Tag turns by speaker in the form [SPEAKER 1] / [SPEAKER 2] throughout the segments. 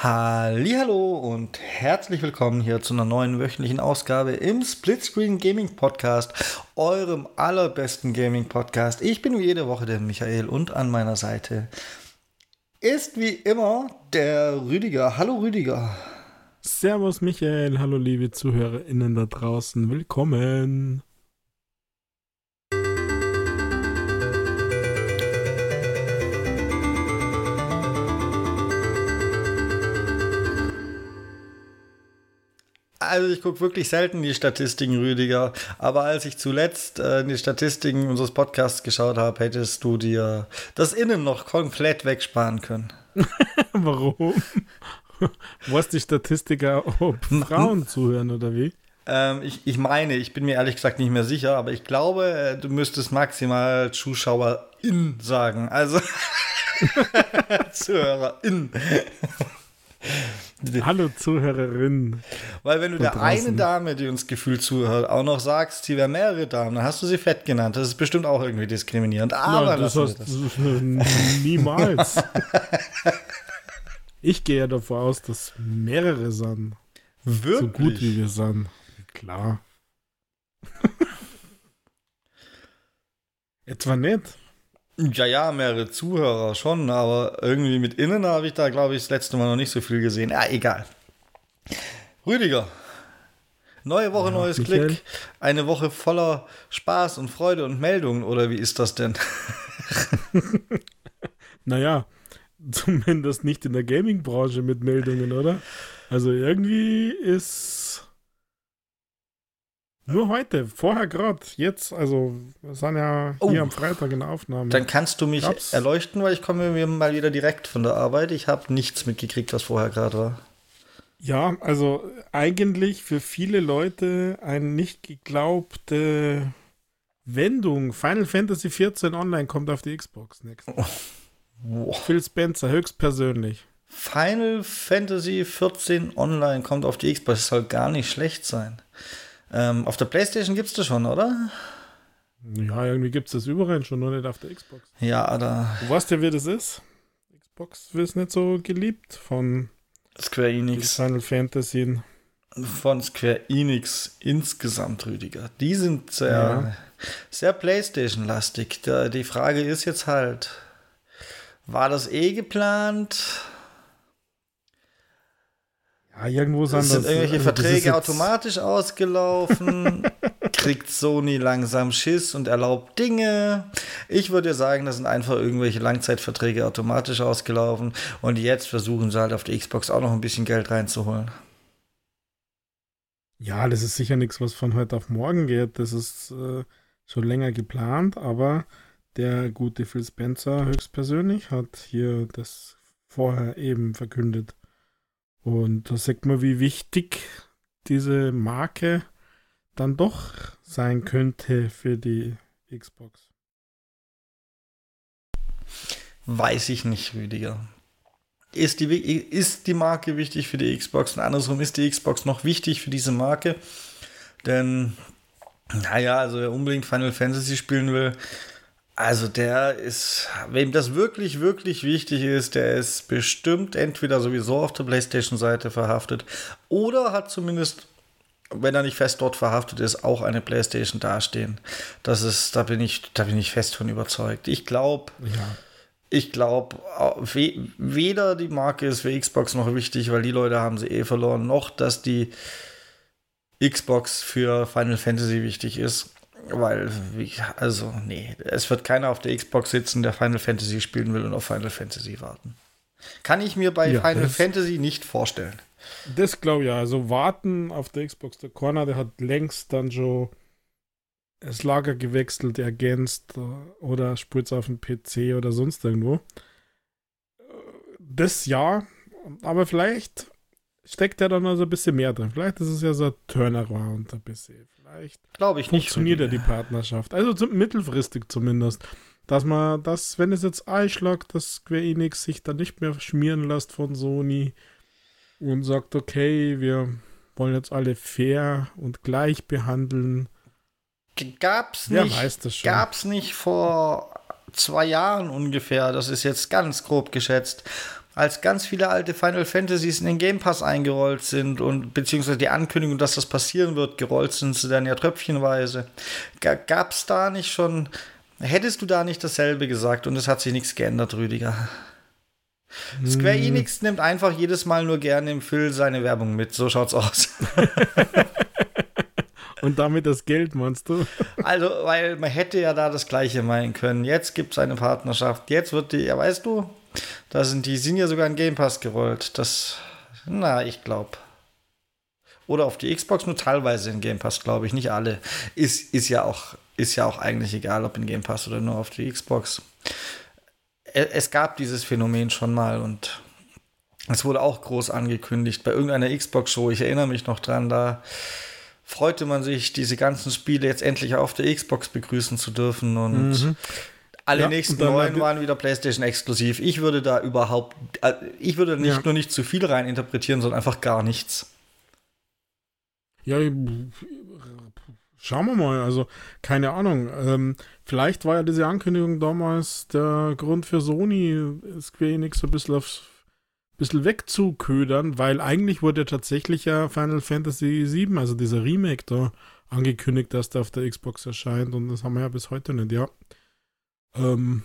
[SPEAKER 1] Hallo und herzlich willkommen hier zu einer neuen wöchentlichen Ausgabe im Splitscreen Gaming Podcast, eurem allerbesten Gaming Podcast. Ich bin wie jede Woche der Michael und an meiner Seite ist wie immer der Rüdiger. Hallo Rüdiger.
[SPEAKER 2] Servus Michael, hallo liebe ZuhörerInnen da draußen, willkommen.
[SPEAKER 1] Also ich gucke wirklich selten die Statistiken, Rüdiger. Aber als ich zuletzt äh, die Statistiken unseres Podcasts geschaut habe, hättest du dir das Innen noch komplett wegsparen können.
[SPEAKER 2] Warum? Was die Statistiker, ob Frauen zuhören oder wie?
[SPEAKER 1] Ähm, ich, ich meine, ich bin mir ehrlich gesagt nicht mehr sicher, aber ich glaube, äh, du müsstest maximal ZuschauerIn sagen. Also ZuhörerIn.
[SPEAKER 2] Hallo Zuhörerin.
[SPEAKER 1] Weil wenn du der eine Dame, die uns gefühlt zuhört, auch noch sagst, sie wäre mehrere Damen, dann hast du sie fett genannt. Das ist bestimmt auch irgendwie diskriminierend. Aber
[SPEAKER 2] ja, das heißt, das. niemals. ich gehe ja davon aus, dass mehrere sind.
[SPEAKER 1] Wirklich?
[SPEAKER 2] So gut wie wir sind. Klar. Etwa nicht.
[SPEAKER 1] Ja, ja, mehrere Zuhörer schon, aber irgendwie mit innen habe ich da, glaube ich, das letzte Mal noch nicht so viel gesehen. Ja, egal. Rüdiger. Neue Woche, ja, neues Michael. Glück. Eine Woche voller Spaß und Freude und Meldungen, oder wie ist das denn?
[SPEAKER 2] naja, zumindest nicht in der Gaming-Branche mit Meldungen, oder? Also irgendwie ist nur heute, vorher gerade, jetzt, also wir sind ja oh. hier am Freitag in der Aufnahme.
[SPEAKER 1] Dann kannst du mich Gab's? erleuchten, weil ich komme mir mal wieder direkt von der Arbeit. Ich habe nichts mitgekriegt, was vorher gerade war.
[SPEAKER 2] Ja, also eigentlich für viele Leute eine nicht geglaubte Wendung. Final Fantasy XIV Online kommt auf die Xbox nächstes. Oh. Wow. Phil Spencer, höchstpersönlich.
[SPEAKER 1] Final Fantasy XIV Online kommt auf die Xbox. Das soll gar nicht schlecht sein. Ähm, auf der Playstation gibt es das schon, oder?
[SPEAKER 2] Ja, irgendwie gibt es das überall schon, nur nicht auf der Xbox.
[SPEAKER 1] Ja, da.
[SPEAKER 2] Du weißt ja, wie das ist. Xbox wird nicht so geliebt von
[SPEAKER 1] Square Enix.
[SPEAKER 2] Final Fantasy.
[SPEAKER 1] Von Square Enix insgesamt, Rüdiger. Die sind sehr, ja. sehr Playstation-lastig. Die Frage ist jetzt halt, war das eh geplant?
[SPEAKER 2] Ja, irgendwo sind,
[SPEAKER 1] sind das, irgendwelche also Verträge automatisch ausgelaufen. kriegt Sony langsam Schiss und erlaubt Dinge. Ich würde sagen, das sind einfach irgendwelche Langzeitverträge automatisch ausgelaufen und jetzt versuchen sie halt auf die Xbox auch noch ein bisschen Geld reinzuholen.
[SPEAKER 2] Ja, das ist sicher nichts, was von heute auf morgen geht. Das ist äh, schon länger geplant, aber der gute Phil Spencer höchstpersönlich hat hier das vorher eben verkündet. Und da sieht man, wie wichtig diese Marke dann doch sein könnte für die Xbox.
[SPEAKER 1] Weiß ich nicht, Rüdiger. Ist die, ist die Marke wichtig für die Xbox und andersrum ist die Xbox noch wichtig für diese Marke? Denn, naja, also wer unbedingt Final Fantasy spielen will, also der ist, wem das wirklich, wirklich wichtig ist, der ist bestimmt entweder sowieso auf der PlayStation-Seite verhaftet oder hat zumindest, wenn er nicht fest dort verhaftet ist, auch eine PlayStation dastehen. Das ist, da bin ich, da bin ich fest von überzeugt. Ich glaube, ja. ich glaube, weder die Marke ist für Xbox noch wichtig, weil die Leute haben sie eh verloren, noch dass die Xbox für Final Fantasy wichtig ist. Weil, also, nee, es wird keiner auf der Xbox sitzen, der Final Fantasy spielen will und auf Final Fantasy warten. Kann ich mir bei ja, Final Fantasy nicht vorstellen.
[SPEAKER 2] Das glaube ich ja. Also warten auf der Xbox. Der Corner, der hat längst dann schon das Lager gewechselt, ergänzt äh, oder spielt auf dem PC oder sonst irgendwo. Das ja, aber vielleicht steckt ja dann also ein bisschen mehr drin. Vielleicht ist es ja so ein Turnaround ein bisschen. Vielleicht
[SPEAKER 1] glaube ich
[SPEAKER 2] nicht. Funktioniert ja die Partnerschaft. Also zum, mittelfristig zumindest. Dass man das, wenn es jetzt einschlagt, dass Square Enix sich dann nicht mehr schmieren lässt von Sony und sagt, okay, wir wollen jetzt alle fair und gleich behandeln.
[SPEAKER 1] Gab's nicht, weiß das schon. gab's nicht vor zwei Jahren ungefähr, das ist jetzt ganz grob geschätzt, als ganz viele alte Final Fantasies in den Game Pass eingerollt sind und beziehungsweise die Ankündigung, dass das passieren wird, gerollt sind sie dann ja tröpfchenweise. Gab es da nicht schon, hättest du da nicht dasselbe gesagt und es hat sich nichts geändert, Rüdiger? Square hm. Enix nimmt einfach jedes Mal nur gerne im Phil seine Werbung mit. So schaut's aus.
[SPEAKER 2] Und damit das Geld, meinst du?
[SPEAKER 1] Also, weil man hätte ja da das Gleiche meinen können. Jetzt gibt es eine Partnerschaft. Jetzt wird die, ja, weißt du, da sind die sind ja sogar in Game Pass gerollt. Das, na, ich glaube. Oder auf die Xbox nur teilweise in Game Pass, glaube ich, nicht alle. Ist, ist, ja auch, ist ja auch eigentlich egal, ob in Game Pass oder nur auf die Xbox. Es gab dieses Phänomen schon mal und es wurde auch groß angekündigt bei irgendeiner Xbox-Show. Ich erinnere mich noch dran, da freute man sich, diese ganzen Spiele jetzt endlich auf der Xbox begrüßen zu dürfen und mhm. Alle ja, nächsten neuen waren wieder PlayStation exklusiv. Ich würde da überhaupt, äh, ich würde nicht ja. nur nicht zu viel rein interpretieren, sondern einfach gar nichts.
[SPEAKER 2] Ja, schauen wir mal. Also, keine Ahnung. Ähm, vielleicht war ja diese Ankündigung damals der Grund für Sony, Square Enix so ein bisschen aufs bisschen wegzuködern, weil eigentlich wurde ja tatsächlich ja Final Fantasy VII, also dieser Remake da, angekündigt, dass der auf der Xbox erscheint und das haben wir ja bis heute nicht, ja. Ähm,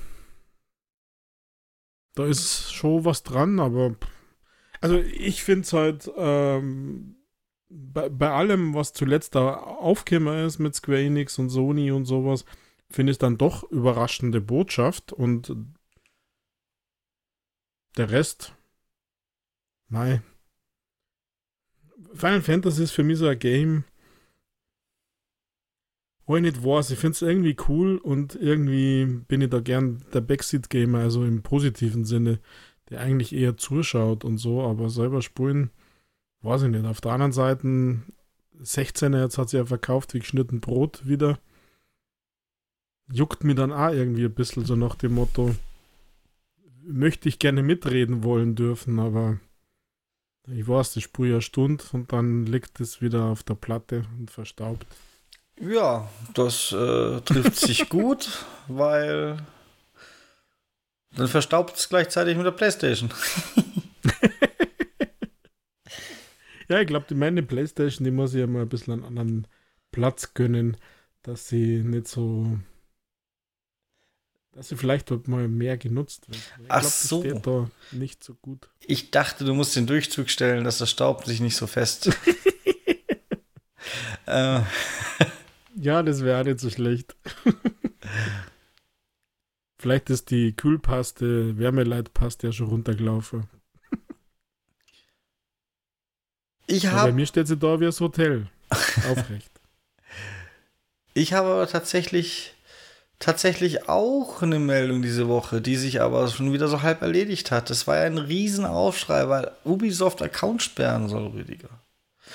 [SPEAKER 2] da ist schon was dran, aber also ich finde es halt ähm, bei, bei, allem, was zuletzt da aufgekommen ist mit Square Enix und Sony und sowas, finde ich dann doch überraschende Botschaft und der Rest Nein. Final Fantasy ist für mich so ein Game, wo ich nicht weiß. Ich finde es irgendwie cool und irgendwie bin ich da gern der Backseat-Gamer, also im positiven Sinne, der eigentlich eher zuschaut und so, aber selber spielen, weiß ich nicht. Auf der anderen Seite, 16er jetzt hat sie ja verkauft wie geschnitten Brot wieder. Juckt mir dann auch irgendwie ein bisschen so nach dem Motto, möchte ich gerne mitreden wollen dürfen, aber ich weiß, das spule ja Stunde und dann liegt es wieder auf der Platte und verstaubt.
[SPEAKER 1] Ja, das äh, trifft sich gut, weil dann verstaubt es gleichzeitig mit der Playstation.
[SPEAKER 2] ja, ich glaube, meine Playstation, die muss ja mal ein bisschen einen anderen Platz gönnen, dass sie nicht so dass sie vielleicht dort mal mehr genutzt wird.
[SPEAKER 1] Ich Ach glaub, so.
[SPEAKER 2] Steht da nicht so gut.
[SPEAKER 1] Ich dachte, du musst den Durchzug stellen, dass der Staub sich nicht so fest.
[SPEAKER 2] äh. Ja, das wäre nicht so schlecht. vielleicht ist die Kühlpaste, Wärmeleitpaste ja schon runtergelaufen.
[SPEAKER 1] Ich habe.
[SPEAKER 2] Bei mir steht sie da wie das Hotel. Aufrecht.
[SPEAKER 1] Ich habe aber tatsächlich tatsächlich auch eine Meldung diese Woche, die sich aber schon wieder so halb erledigt hat. Das war ja ein Riesenaufschrei, weil Ubisoft Account sperren soll, Rüdiger.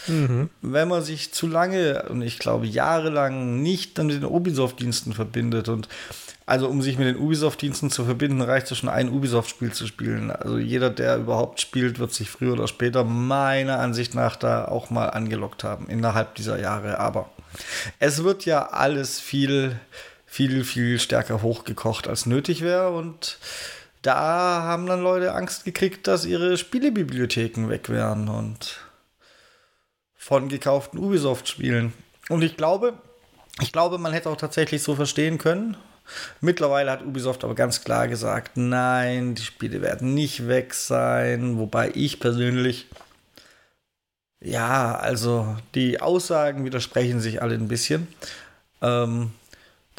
[SPEAKER 1] Mhm. Wenn man sich zu lange und ich glaube jahrelang nicht mit den Ubisoft-Diensten verbindet und also um sich mit den Ubisoft-Diensten zu verbinden, reicht es schon ein Ubisoft-Spiel zu spielen. Also jeder, der überhaupt spielt, wird sich früher oder später meiner Ansicht nach da auch mal angelockt haben innerhalb dieser Jahre. Aber es wird ja alles viel viel, viel stärker hochgekocht als nötig wäre. Und da haben dann Leute Angst gekriegt, dass ihre Spielebibliotheken weg wären und von gekauften Ubisoft-Spielen. Und ich glaube, ich glaube, man hätte auch tatsächlich so verstehen können. Mittlerweile hat Ubisoft aber ganz klar gesagt, nein, die Spiele werden nicht weg sein. Wobei ich persönlich, ja, also die Aussagen widersprechen sich alle ein bisschen. Ähm,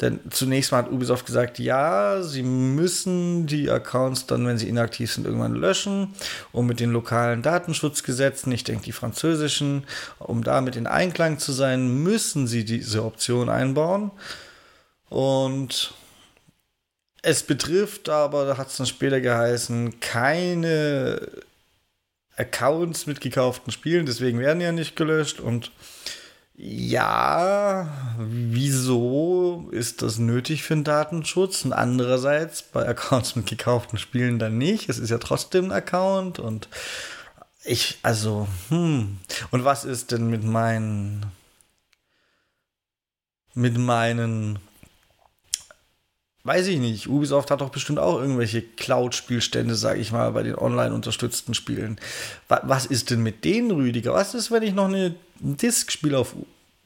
[SPEAKER 1] denn zunächst mal hat Ubisoft gesagt, ja, sie müssen die Accounts dann, wenn sie inaktiv sind, irgendwann löschen. Und mit den lokalen Datenschutzgesetzen, ich denke die französischen, um damit in Einklang zu sein, müssen sie diese Option einbauen. Und es betrifft aber, da hat es dann später geheißen, keine Accounts mit gekauften Spielen, deswegen werden ja nicht gelöscht und ja, wieso ist das nötig für den Datenschutz? Und andererseits bei Accounts mit gekauften Spielen dann nicht. Es ist ja trotzdem ein Account und ich, also, hm. Und was ist denn mit meinen, mit meinen weiß ich nicht, Ubisoft hat doch bestimmt auch irgendwelche Cloud-Spielstände, sage ich mal, bei den online unterstützten Spielen. Was ist denn mit denen, Rüdiger? Was ist, wenn ich noch eine Disk-Spiel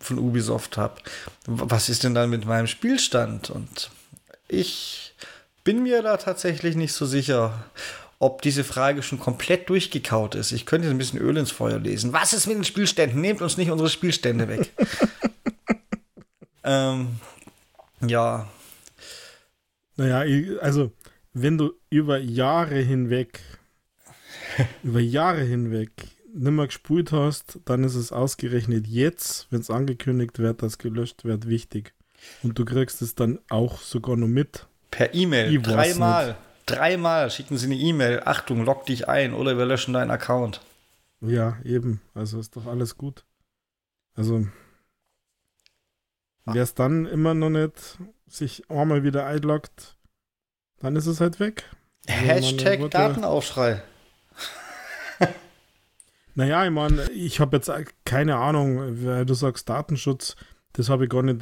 [SPEAKER 1] von Ubisoft habe? Was ist denn dann mit meinem Spielstand? Und ich bin mir da tatsächlich nicht so sicher, ob diese Frage schon komplett durchgekaut ist. Ich könnte ein bisschen Öl ins Feuer lesen. Was ist mit den Spielständen? Nehmt uns nicht unsere Spielstände weg. ähm, ja,
[SPEAKER 2] naja, also wenn du über Jahre hinweg, über Jahre hinweg nimmer gespielt hast, dann ist es ausgerechnet jetzt, wenn es angekündigt wird, dass gelöscht wird, wichtig. Und du kriegst es dann auch sogar noch mit.
[SPEAKER 1] Per E-Mail. Dreimal. Dreimal schicken sie eine E-Mail. Achtung, log dich ein oder wir löschen deinen Account.
[SPEAKER 2] Ja, eben. Also ist doch alles gut. Also, wer es dann immer noch nicht sich einmal wieder einloggt, dann ist es halt weg.
[SPEAKER 1] Also Hashtag Datenaufschrei.
[SPEAKER 2] naja, ich meine, ich habe jetzt keine Ahnung, weil du sagst Datenschutz, das habe ich gar nicht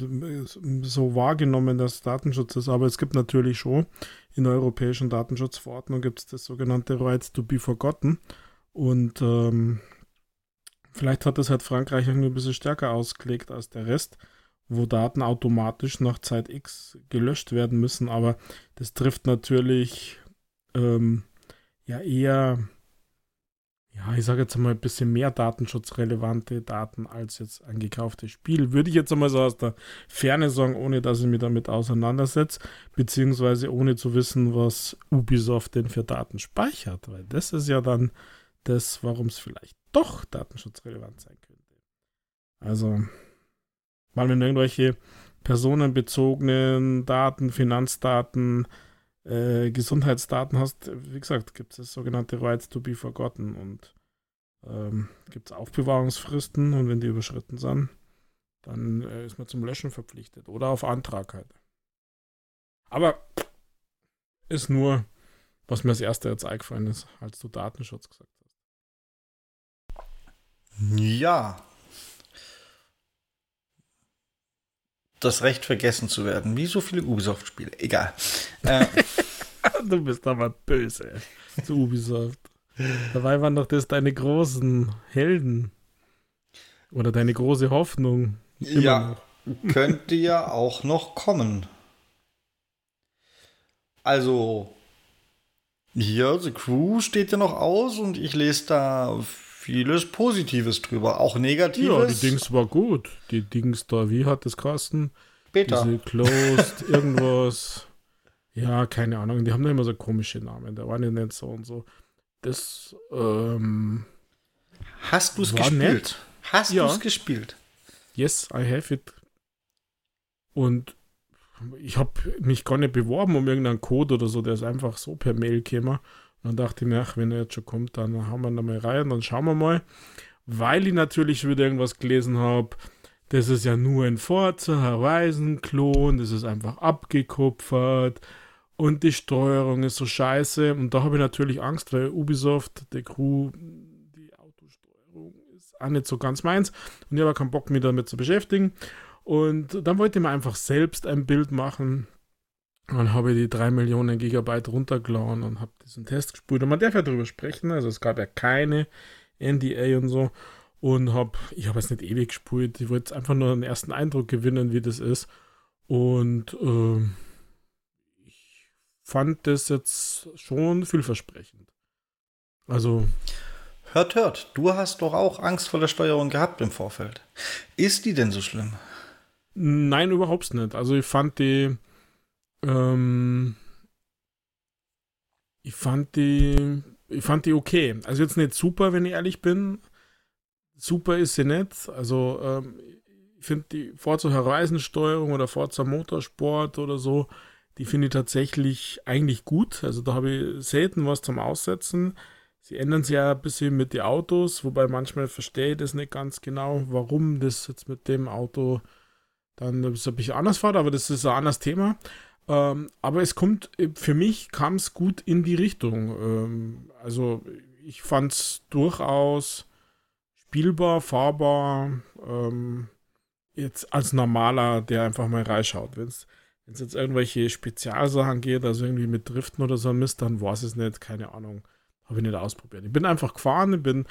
[SPEAKER 2] so wahrgenommen, dass Datenschutz ist, aber es gibt natürlich schon in der europäischen Datenschutzverordnung gibt es das sogenannte Rights to be forgotten und ähm, vielleicht hat das halt Frankreich irgendwie ein bisschen stärker ausgelegt als der Rest wo Daten automatisch nach Zeit X gelöscht werden müssen, aber das trifft natürlich ähm, ja eher, ja, ich sage jetzt mal ein bisschen mehr datenschutzrelevante Daten als jetzt ein gekauftes Spiel. Würde ich jetzt einmal so aus der Ferne sagen, ohne dass ich mich damit auseinandersetze, beziehungsweise ohne zu wissen, was Ubisoft denn für Daten speichert, weil das ist ja dann das, warum es vielleicht doch datenschutzrelevant sein könnte. Also, weil wenn du irgendwelche personenbezogenen Daten, Finanzdaten, äh, Gesundheitsdaten hast, wie gesagt, gibt es das sogenannte Rights to be forgotten und ähm, gibt es Aufbewahrungsfristen und wenn die überschritten sind, dann äh, ist man zum Löschen verpflichtet oder auf Antrag halt. Aber ist nur, was mir als erste jetzt eingefallen ist, als du Datenschutz gesagt hast.
[SPEAKER 1] Ja, das Recht vergessen zu werden. Wie so viele Ubisoft-Spiele. Egal. Äh,
[SPEAKER 2] du bist aber böse zu Ubisoft. Dabei waren doch das deine großen Helden. Oder deine große Hoffnung.
[SPEAKER 1] Immer ja, noch. könnte ja auch noch kommen. Also, hier, The Crew steht ja noch aus und ich lese da vieles Positives drüber, auch Negatives. Ja,
[SPEAKER 2] die Dings war gut. Die Dings da, wie hat das Kasten? Beta. Diese Closed, irgendwas. Ja, keine Ahnung. Die haben da immer so komische Namen. Da waren ja nicht so und so. Das, ähm.
[SPEAKER 1] Hast du es gespielt? Nett. Hast ja. du es gespielt?
[SPEAKER 2] Yes, I have it. Und ich habe mich gar nicht beworben um irgendeinen Code oder so, der ist einfach so per Mail gekommen. Und dann dachte ich mir, ach, wenn er jetzt schon kommt, dann haben wir da mal rein, dann schauen wir mal. Weil ich natürlich wieder irgendwas gelesen habe, das ist ja nur ein Forza Horizon-Klon, das ist einfach abgekupfert und die Steuerung ist so scheiße. Und da habe ich natürlich Angst, weil Ubisoft, der Crew, die Autosteuerung ist auch nicht so ganz meins. Und ich habe keinen Bock, mich damit zu beschäftigen. Und dann wollte ich mir einfach selbst ein Bild machen dann habe ich die 3 Millionen Gigabyte runtergeladen und habe diesen Test gespielt. Und man darf ja darüber sprechen. Also es gab ja keine NDA und so. Und habe, ich habe es nicht ewig gespielt. Ich wollte einfach nur einen ersten Eindruck gewinnen, wie das ist. Und äh, ich fand das jetzt schon vielversprechend. Also.
[SPEAKER 1] Hört, hört. Du hast doch auch Angst vor der Steuerung gehabt im Vorfeld. Ist die denn so schlimm?
[SPEAKER 2] Nein, überhaupt nicht. Also ich fand die ähm, ich fand die, ich fand die okay. Also jetzt nicht super, wenn ich ehrlich bin. Super ist sie nicht. Also ähm, ich finde die Forza Horizon-Steuerung oder Forza Motorsport oder so, die finde ich tatsächlich eigentlich gut. Also da habe ich selten was zum Aussetzen. Sie ändern sich ja ein bisschen mit den Autos, wobei manchmal verstehe ich das nicht ganz genau, warum das jetzt mit dem Auto dann ein bisschen anders fährt, aber das ist ein anderes Thema. Ähm, aber es kommt, äh, für mich kam es gut in die Richtung. Ähm, also ich fand es durchaus spielbar, fahrbar, ähm, jetzt als normaler, der einfach mal reinschaut. Wenn es jetzt irgendwelche Spezialsachen geht, also irgendwie mit Driften oder so Mist, dann war es nicht, keine Ahnung. Habe ich nicht ausprobiert. Ich bin einfach gefahren, ich bin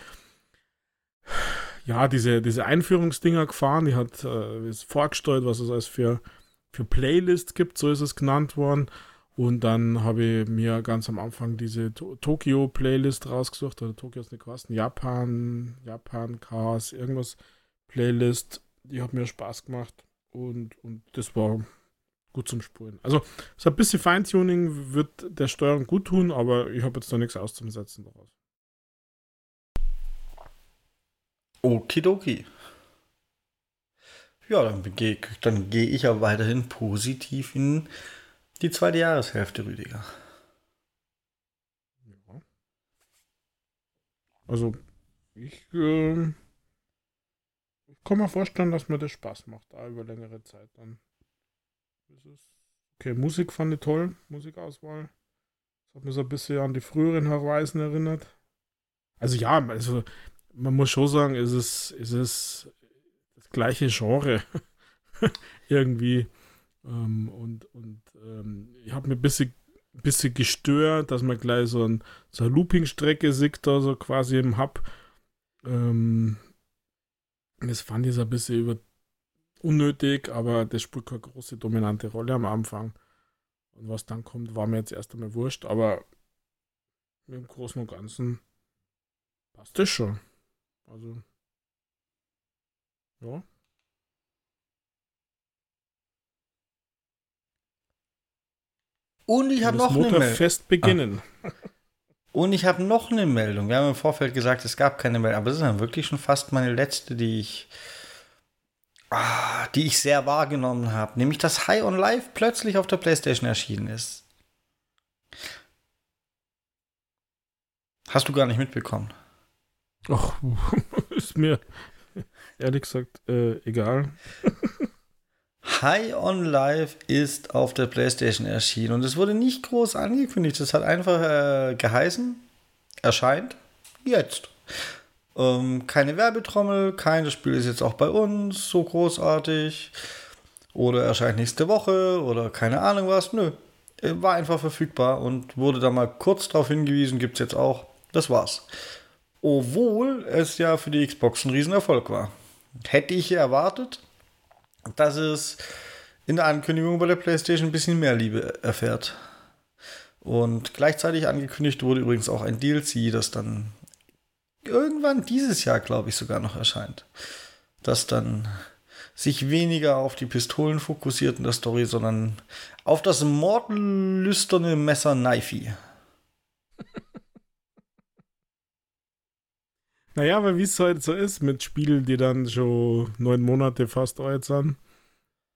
[SPEAKER 2] ja diese, diese Einführungsdinger gefahren, die hat äh, vorgestellt, was es alles für, für Playlists gibt, so ist es genannt worden. Und dann habe ich mir ganz am Anfang diese to Tokio-Playlist rausgesucht, oder Tokio ist nicht kosten, Japan, Japan, Chaos, irgendwas Playlist. Die hat mir Spaß gemacht und, und das war gut zum Spulen. Also, so ein bisschen Feintuning wird der Steuerung gut tun, aber ich habe jetzt da nichts auszusetzen daraus.
[SPEAKER 1] Okidoki. Ja, dann gehe dann geh ich ja weiterhin positiv in die zweite Jahreshälfte, Rüdiger. Ja.
[SPEAKER 2] Also, ich, äh, ich kann mir vorstellen, dass mir das Spaß macht, da über längere Zeit dann. Okay, Musik fand ich toll, Musikauswahl. Das hat mich so ein bisschen an die früheren Horizon erinnert. Also ja, also man muss schon sagen, es ist, es ist gleiche Genre irgendwie. Ähm, und und ähm, ich habe mir ein bisschen, bisschen gestört, dass man gleich so, ein, so eine Looping-Strecke sieht, da so quasi im Hub. Ähm, das fand ich so ein bisschen über unnötig, aber das spielt keine große dominante Rolle am Anfang. Und was dann kommt, war mir jetzt erst einmal wurscht, aber im Großen und Ganzen passt das schon. Also, ja.
[SPEAKER 1] Und ich habe noch eine
[SPEAKER 2] Meldung. Fest beginnen.
[SPEAKER 1] Ah. Und ich habe noch eine Meldung. Wir haben im Vorfeld gesagt, es gab keine Meldung, aber das ist dann wirklich schon fast meine letzte, die ich, ah, die ich sehr wahrgenommen habe. Nämlich, dass High on Life plötzlich auf der PlayStation erschienen ist. Hast du gar nicht mitbekommen?
[SPEAKER 2] Ach, ist mir ehrlich gesagt äh, egal.
[SPEAKER 1] High on Life ist auf der PlayStation erschienen und es wurde nicht groß angekündigt. Es hat einfach äh, geheißen, erscheint jetzt. Ähm, keine Werbetrommel, kein das Spiel ist jetzt auch bei uns so großartig oder erscheint nächste Woche oder keine Ahnung was. Nö, äh, war einfach verfügbar und wurde da mal kurz darauf hingewiesen, gibt es jetzt auch. Das war's. Obwohl es ja für die Xbox ein Riesenerfolg war. Hätte ich erwartet, dass es in der Ankündigung bei der PlayStation ein bisschen mehr Liebe erfährt. Und gleichzeitig angekündigt wurde übrigens auch ein DLC, das dann irgendwann dieses Jahr, glaube ich, sogar noch erscheint. Das dann sich weniger auf die Pistolen fokussiert in der Story, sondern auf das mordlüsterne Messer Knifey.
[SPEAKER 2] Naja, aber wie es halt so ist mit Spielen, die dann schon neun Monate fast alt sind,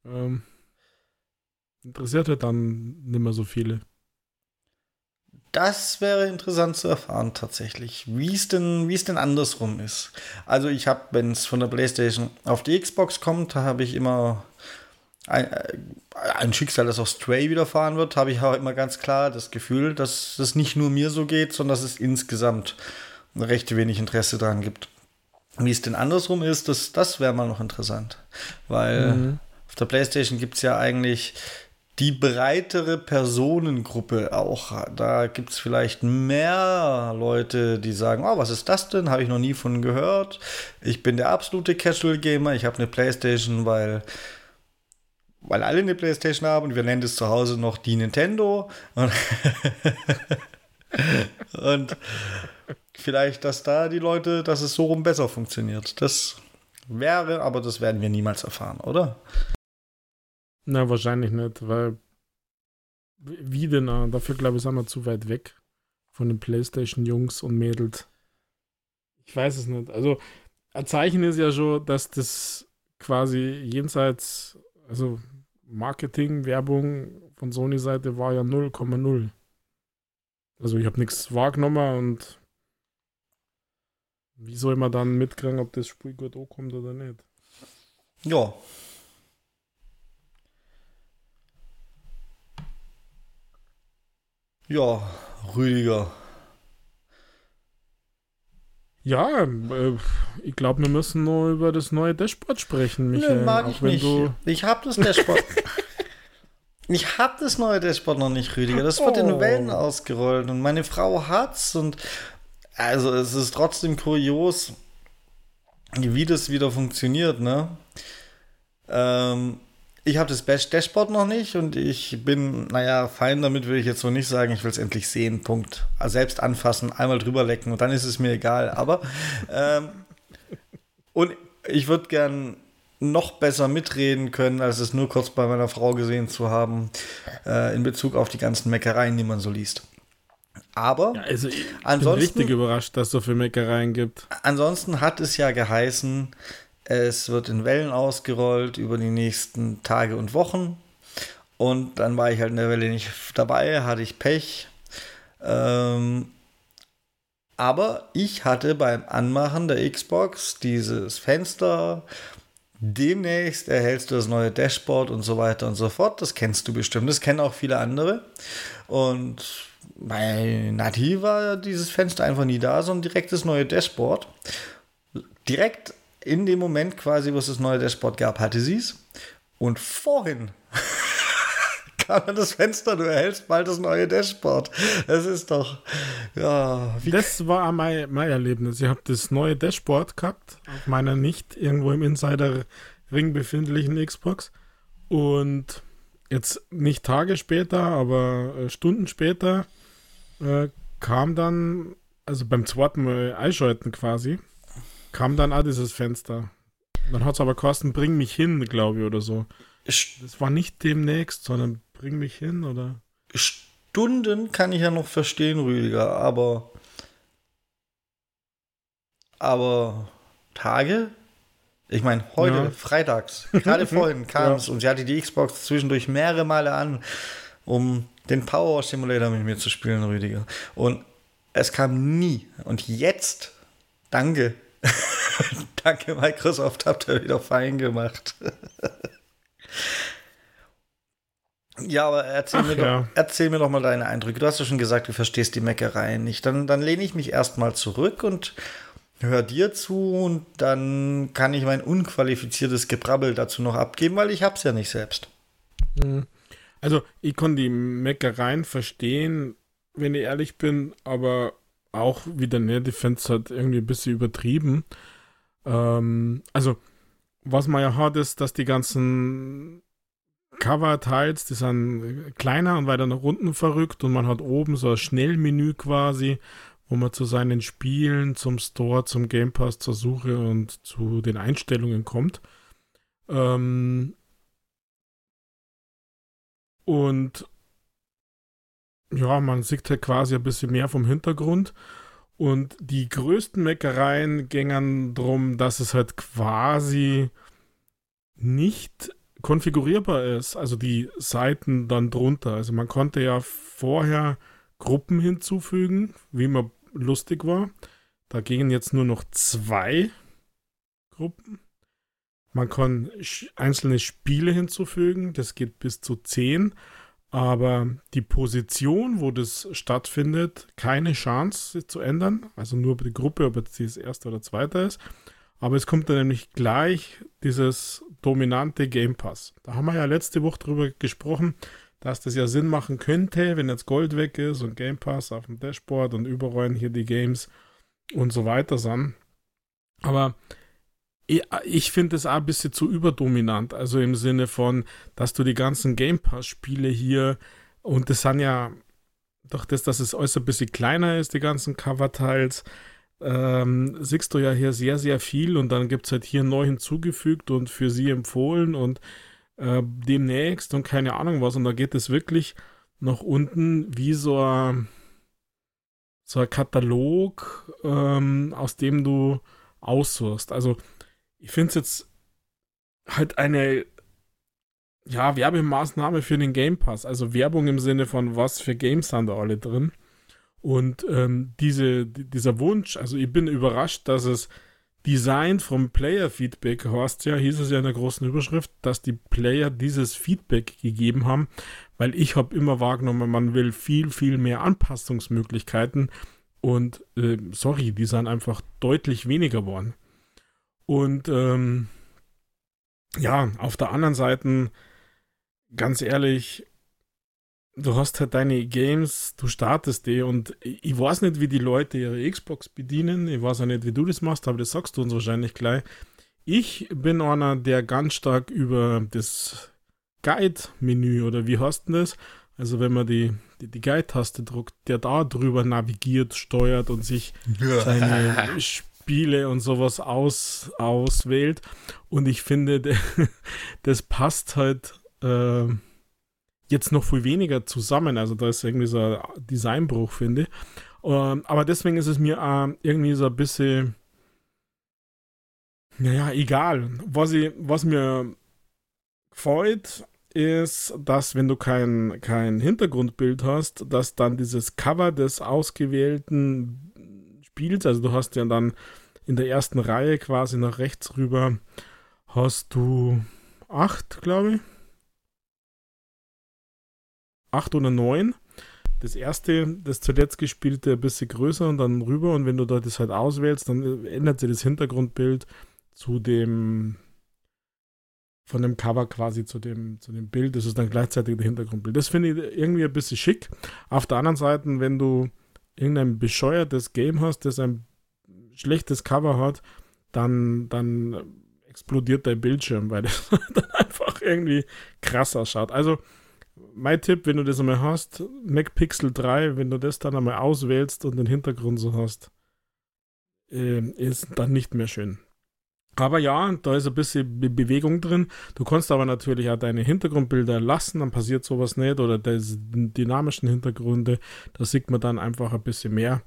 [SPEAKER 2] ähm, interessiert halt dann nicht mehr so viele.
[SPEAKER 1] Das wäre interessant zu erfahren tatsächlich, wie es denn, wie es denn andersrum ist. Also ich habe, wenn es von der PlayStation auf die Xbox kommt, habe ich immer ein, äh, ein, Schicksal, das auch Stray widerfahren wird, habe ich auch immer ganz klar das Gefühl, dass es nicht nur mir so geht, sondern dass es insgesamt recht wenig Interesse daran gibt. Wie es denn andersrum ist, das, das wäre mal noch interessant. Weil mhm. auf der PlayStation gibt es ja eigentlich die breitere Personengruppe auch. Da gibt es vielleicht mehr Leute, die sagen, oh, was ist das denn? Habe ich noch nie von gehört. Ich bin der absolute Casual Gamer. Ich habe eine PlayStation, weil weil alle eine Playstation haben und wir nennen das zu Hause noch die Nintendo. Und, und vielleicht, dass da die Leute, dass es so rum besser funktioniert. Das wäre, aber das werden wir niemals erfahren, oder?
[SPEAKER 2] Na, wahrscheinlich nicht, weil wie denn? Dafür glaube ich, sind wir zu weit weg von den PlayStation-Jungs und Mädels. Ich weiß es nicht. Also, ein Zeichen ist ja schon, dass das quasi jenseits, also Marketing, Werbung von Sony-Seite war ja 0,0. Also, ich habe nichts wahrgenommen und wie soll man dann mitkriegen, ob das Spiel gut ankommt oder nicht?
[SPEAKER 1] Ja. Ja, Rüdiger.
[SPEAKER 2] Ja, äh, ich glaube, wir müssen nur über das neue Dashboard sprechen,
[SPEAKER 1] Michael. Nö, mag ich nicht. Ich habe das Dashboard. Ich habe das neue Dashboard noch nicht, Rüdiger. Das wird oh. in Wellen ausgerollt und meine Frau hat's und also es ist trotzdem kurios, wie das wieder funktioniert, ne? Ähm, ich habe das Best Dashboard noch nicht und ich bin, naja, fein damit will ich jetzt so nicht sagen. Ich will es endlich sehen, Punkt. Also selbst anfassen, einmal drüber lecken und dann ist es mir egal. Aber ähm, und ich würde gern noch besser mitreden können, als es nur kurz bei meiner Frau gesehen zu haben, äh, in Bezug auf die ganzen Meckereien, die man so liest. Aber
[SPEAKER 2] ja, also ich ansonsten, bin richtig überrascht, dass es so viele Meckereien gibt.
[SPEAKER 1] Ansonsten hat es ja geheißen, es wird in Wellen ausgerollt über die nächsten Tage und Wochen. Und dann war ich halt in der Welle nicht dabei, hatte ich Pech. Ähm, aber ich hatte beim Anmachen der Xbox dieses Fenster. Demnächst erhältst du das neue Dashboard und so weiter und so fort. Das kennst du bestimmt. Das kennen auch viele andere. Und bei Nativ war dieses Fenster einfach nie da, sondern direkt das neue Dashboard. Direkt in dem Moment quasi, wo es das neue Dashboard gab, hatte sie es. Und vorhin kam an das Fenster, du erhältst bald das neue Dashboard. Das ist doch, ja.
[SPEAKER 2] das war mein, mein Erlebnis. Ich habe das neue Dashboard gehabt, auf meiner nicht irgendwo im Insider-Ring befindlichen Xbox. Und jetzt nicht Tage später, aber äh, Stunden später äh, kam dann, also beim zweiten Mal einschalten quasi, kam dann auch dieses Fenster. Dann hat es aber kosten, bring mich hin, glaube ich, oder so. Das war nicht demnächst, sondern bring mich hin, oder?
[SPEAKER 1] Stunden kann ich ja noch verstehen, Rüdiger, aber. Aber Tage? Ich meine, heute, ja. freitags, gerade vorhin kam es ja. und sie hatte die Xbox zwischendurch mehrere Male an, um den Power Simulator mit mir zu spielen, Rüdiger. Und es kam nie. Und jetzt, danke, danke Microsoft, habt ihr wieder fein gemacht. ja, aber erzähl, Ach, mir ja. Doch, erzähl mir doch mal deine Eindrücke. Du hast ja schon gesagt, du verstehst die Meckereien nicht. Dann, dann lehne ich mich erstmal zurück und höre dir zu und dann kann ich mein unqualifiziertes Gebrabbel dazu noch abgeben, weil ich hab's ja nicht selbst.
[SPEAKER 2] Mhm. Also, ich kann die Meckereien verstehen, wenn ich ehrlich bin, aber auch wieder nicht. Es halt irgendwie ein bisschen übertrieben. Ähm, also, was man ja hat, ist, dass die ganzen Cover-Teils, die sind kleiner und weiter nach unten verrückt und man hat oben so ein Schnellmenü quasi, wo man zu seinen Spielen, zum Store, zum Game Pass, zur Suche und zu den Einstellungen kommt. Ähm, und ja, man sieht halt quasi ein bisschen mehr vom Hintergrund. Und die größten Meckereien gingen darum, dass es halt quasi nicht konfigurierbar ist. Also die Seiten dann drunter. Also man konnte ja vorher Gruppen hinzufügen, wie man lustig war. Da gingen jetzt nur noch zwei Gruppen. Man kann einzelne Spiele hinzufügen, das geht bis zu 10, aber die Position, wo das stattfindet, keine Chance zu ändern, also nur die Gruppe, ob jetzt das erste oder zweite ist. Aber es kommt dann nämlich gleich dieses dominante Game Pass. Da haben wir ja letzte Woche drüber gesprochen, dass das ja Sinn machen könnte, wenn jetzt Gold weg ist und Game Pass auf dem Dashboard und überall hier die Games und so weiter sind. Aber ich finde es auch ein bisschen zu überdominant. Also im Sinne von, dass du die ganzen Game Pass-Spiele hier und das sind ja doch das, dass es alles ein bisschen kleiner ist, die ganzen Cover-Teils, ähm, siehst du ja hier sehr, sehr viel und dann gibt es halt hier neu hinzugefügt und für sie empfohlen und äh, demnächst und keine Ahnung was. Und da geht es wirklich nach unten wie so ein, so ein Katalog, ähm, aus dem du aussuchst. Also ich finde es jetzt halt eine ja, Werbemaßnahme für den Game Pass. Also Werbung im Sinne von, was für Games sind da alle drin. Und ähm, diese, dieser Wunsch, also ich bin überrascht, dass es Design vom Player Feedback heißt ja, hieß es ja in der großen Überschrift, dass die Player dieses Feedback gegeben haben, weil ich habe immer wahrgenommen, man will viel, viel mehr Anpassungsmöglichkeiten und äh, sorry, die sind einfach deutlich weniger geworden. Und ähm, ja, auf der anderen Seite, ganz ehrlich, du hast halt deine Games, du startest die und ich weiß nicht, wie die Leute ihre Xbox bedienen. Ich weiß auch nicht, wie du das machst, aber das sagst du uns wahrscheinlich gleich. Ich bin einer, der ganz stark über das Guide-Menü oder wie heißt denn das? Also wenn man die, die, die Guide-Taste druckt, der da drüber navigiert, steuert und sich seine Spiele und sowas aus, auswählt. Und ich finde, das passt halt äh, jetzt noch viel weniger zusammen. Also da ist irgendwie so ein Designbruch, finde ich. Ähm, aber deswegen ist es mir äh, irgendwie so ein bisschen, naja, egal. Was, ich, was mir gefällt, ist, dass wenn du kein, kein Hintergrundbild hast, dass dann dieses Cover des ausgewählten Spiels, also du hast ja dann in der ersten Reihe quasi nach rechts rüber, hast du acht, glaube ich. Acht oder neun. Das erste, das zuletzt gespielte, ein bisschen größer und dann rüber. Und wenn du da das halt auswählst, dann ändert sich das Hintergrundbild zu dem von dem Cover quasi zu dem, zu dem Bild. Das ist dann gleichzeitig der Hintergrundbild. Das finde ich irgendwie ein bisschen schick. Auf der anderen Seite, wenn du irgendein bescheuertes Game hast, das ein schlechtes Cover hat, dann, dann explodiert dein Bildschirm, weil das dann einfach irgendwie krass ausschaut. Also, mein Tipp, wenn du das einmal hast, Mac Pixel 3, wenn du das dann einmal auswählst und den Hintergrund so hast, äh, ist dann nicht mehr schön. Aber ja, da ist ein bisschen Be Bewegung drin. Du kannst aber natürlich auch deine Hintergrundbilder lassen, dann passiert sowas nicht. Oder diese dynamischen Hintergründe, da sieht man dann einfach ein bisschen mehr.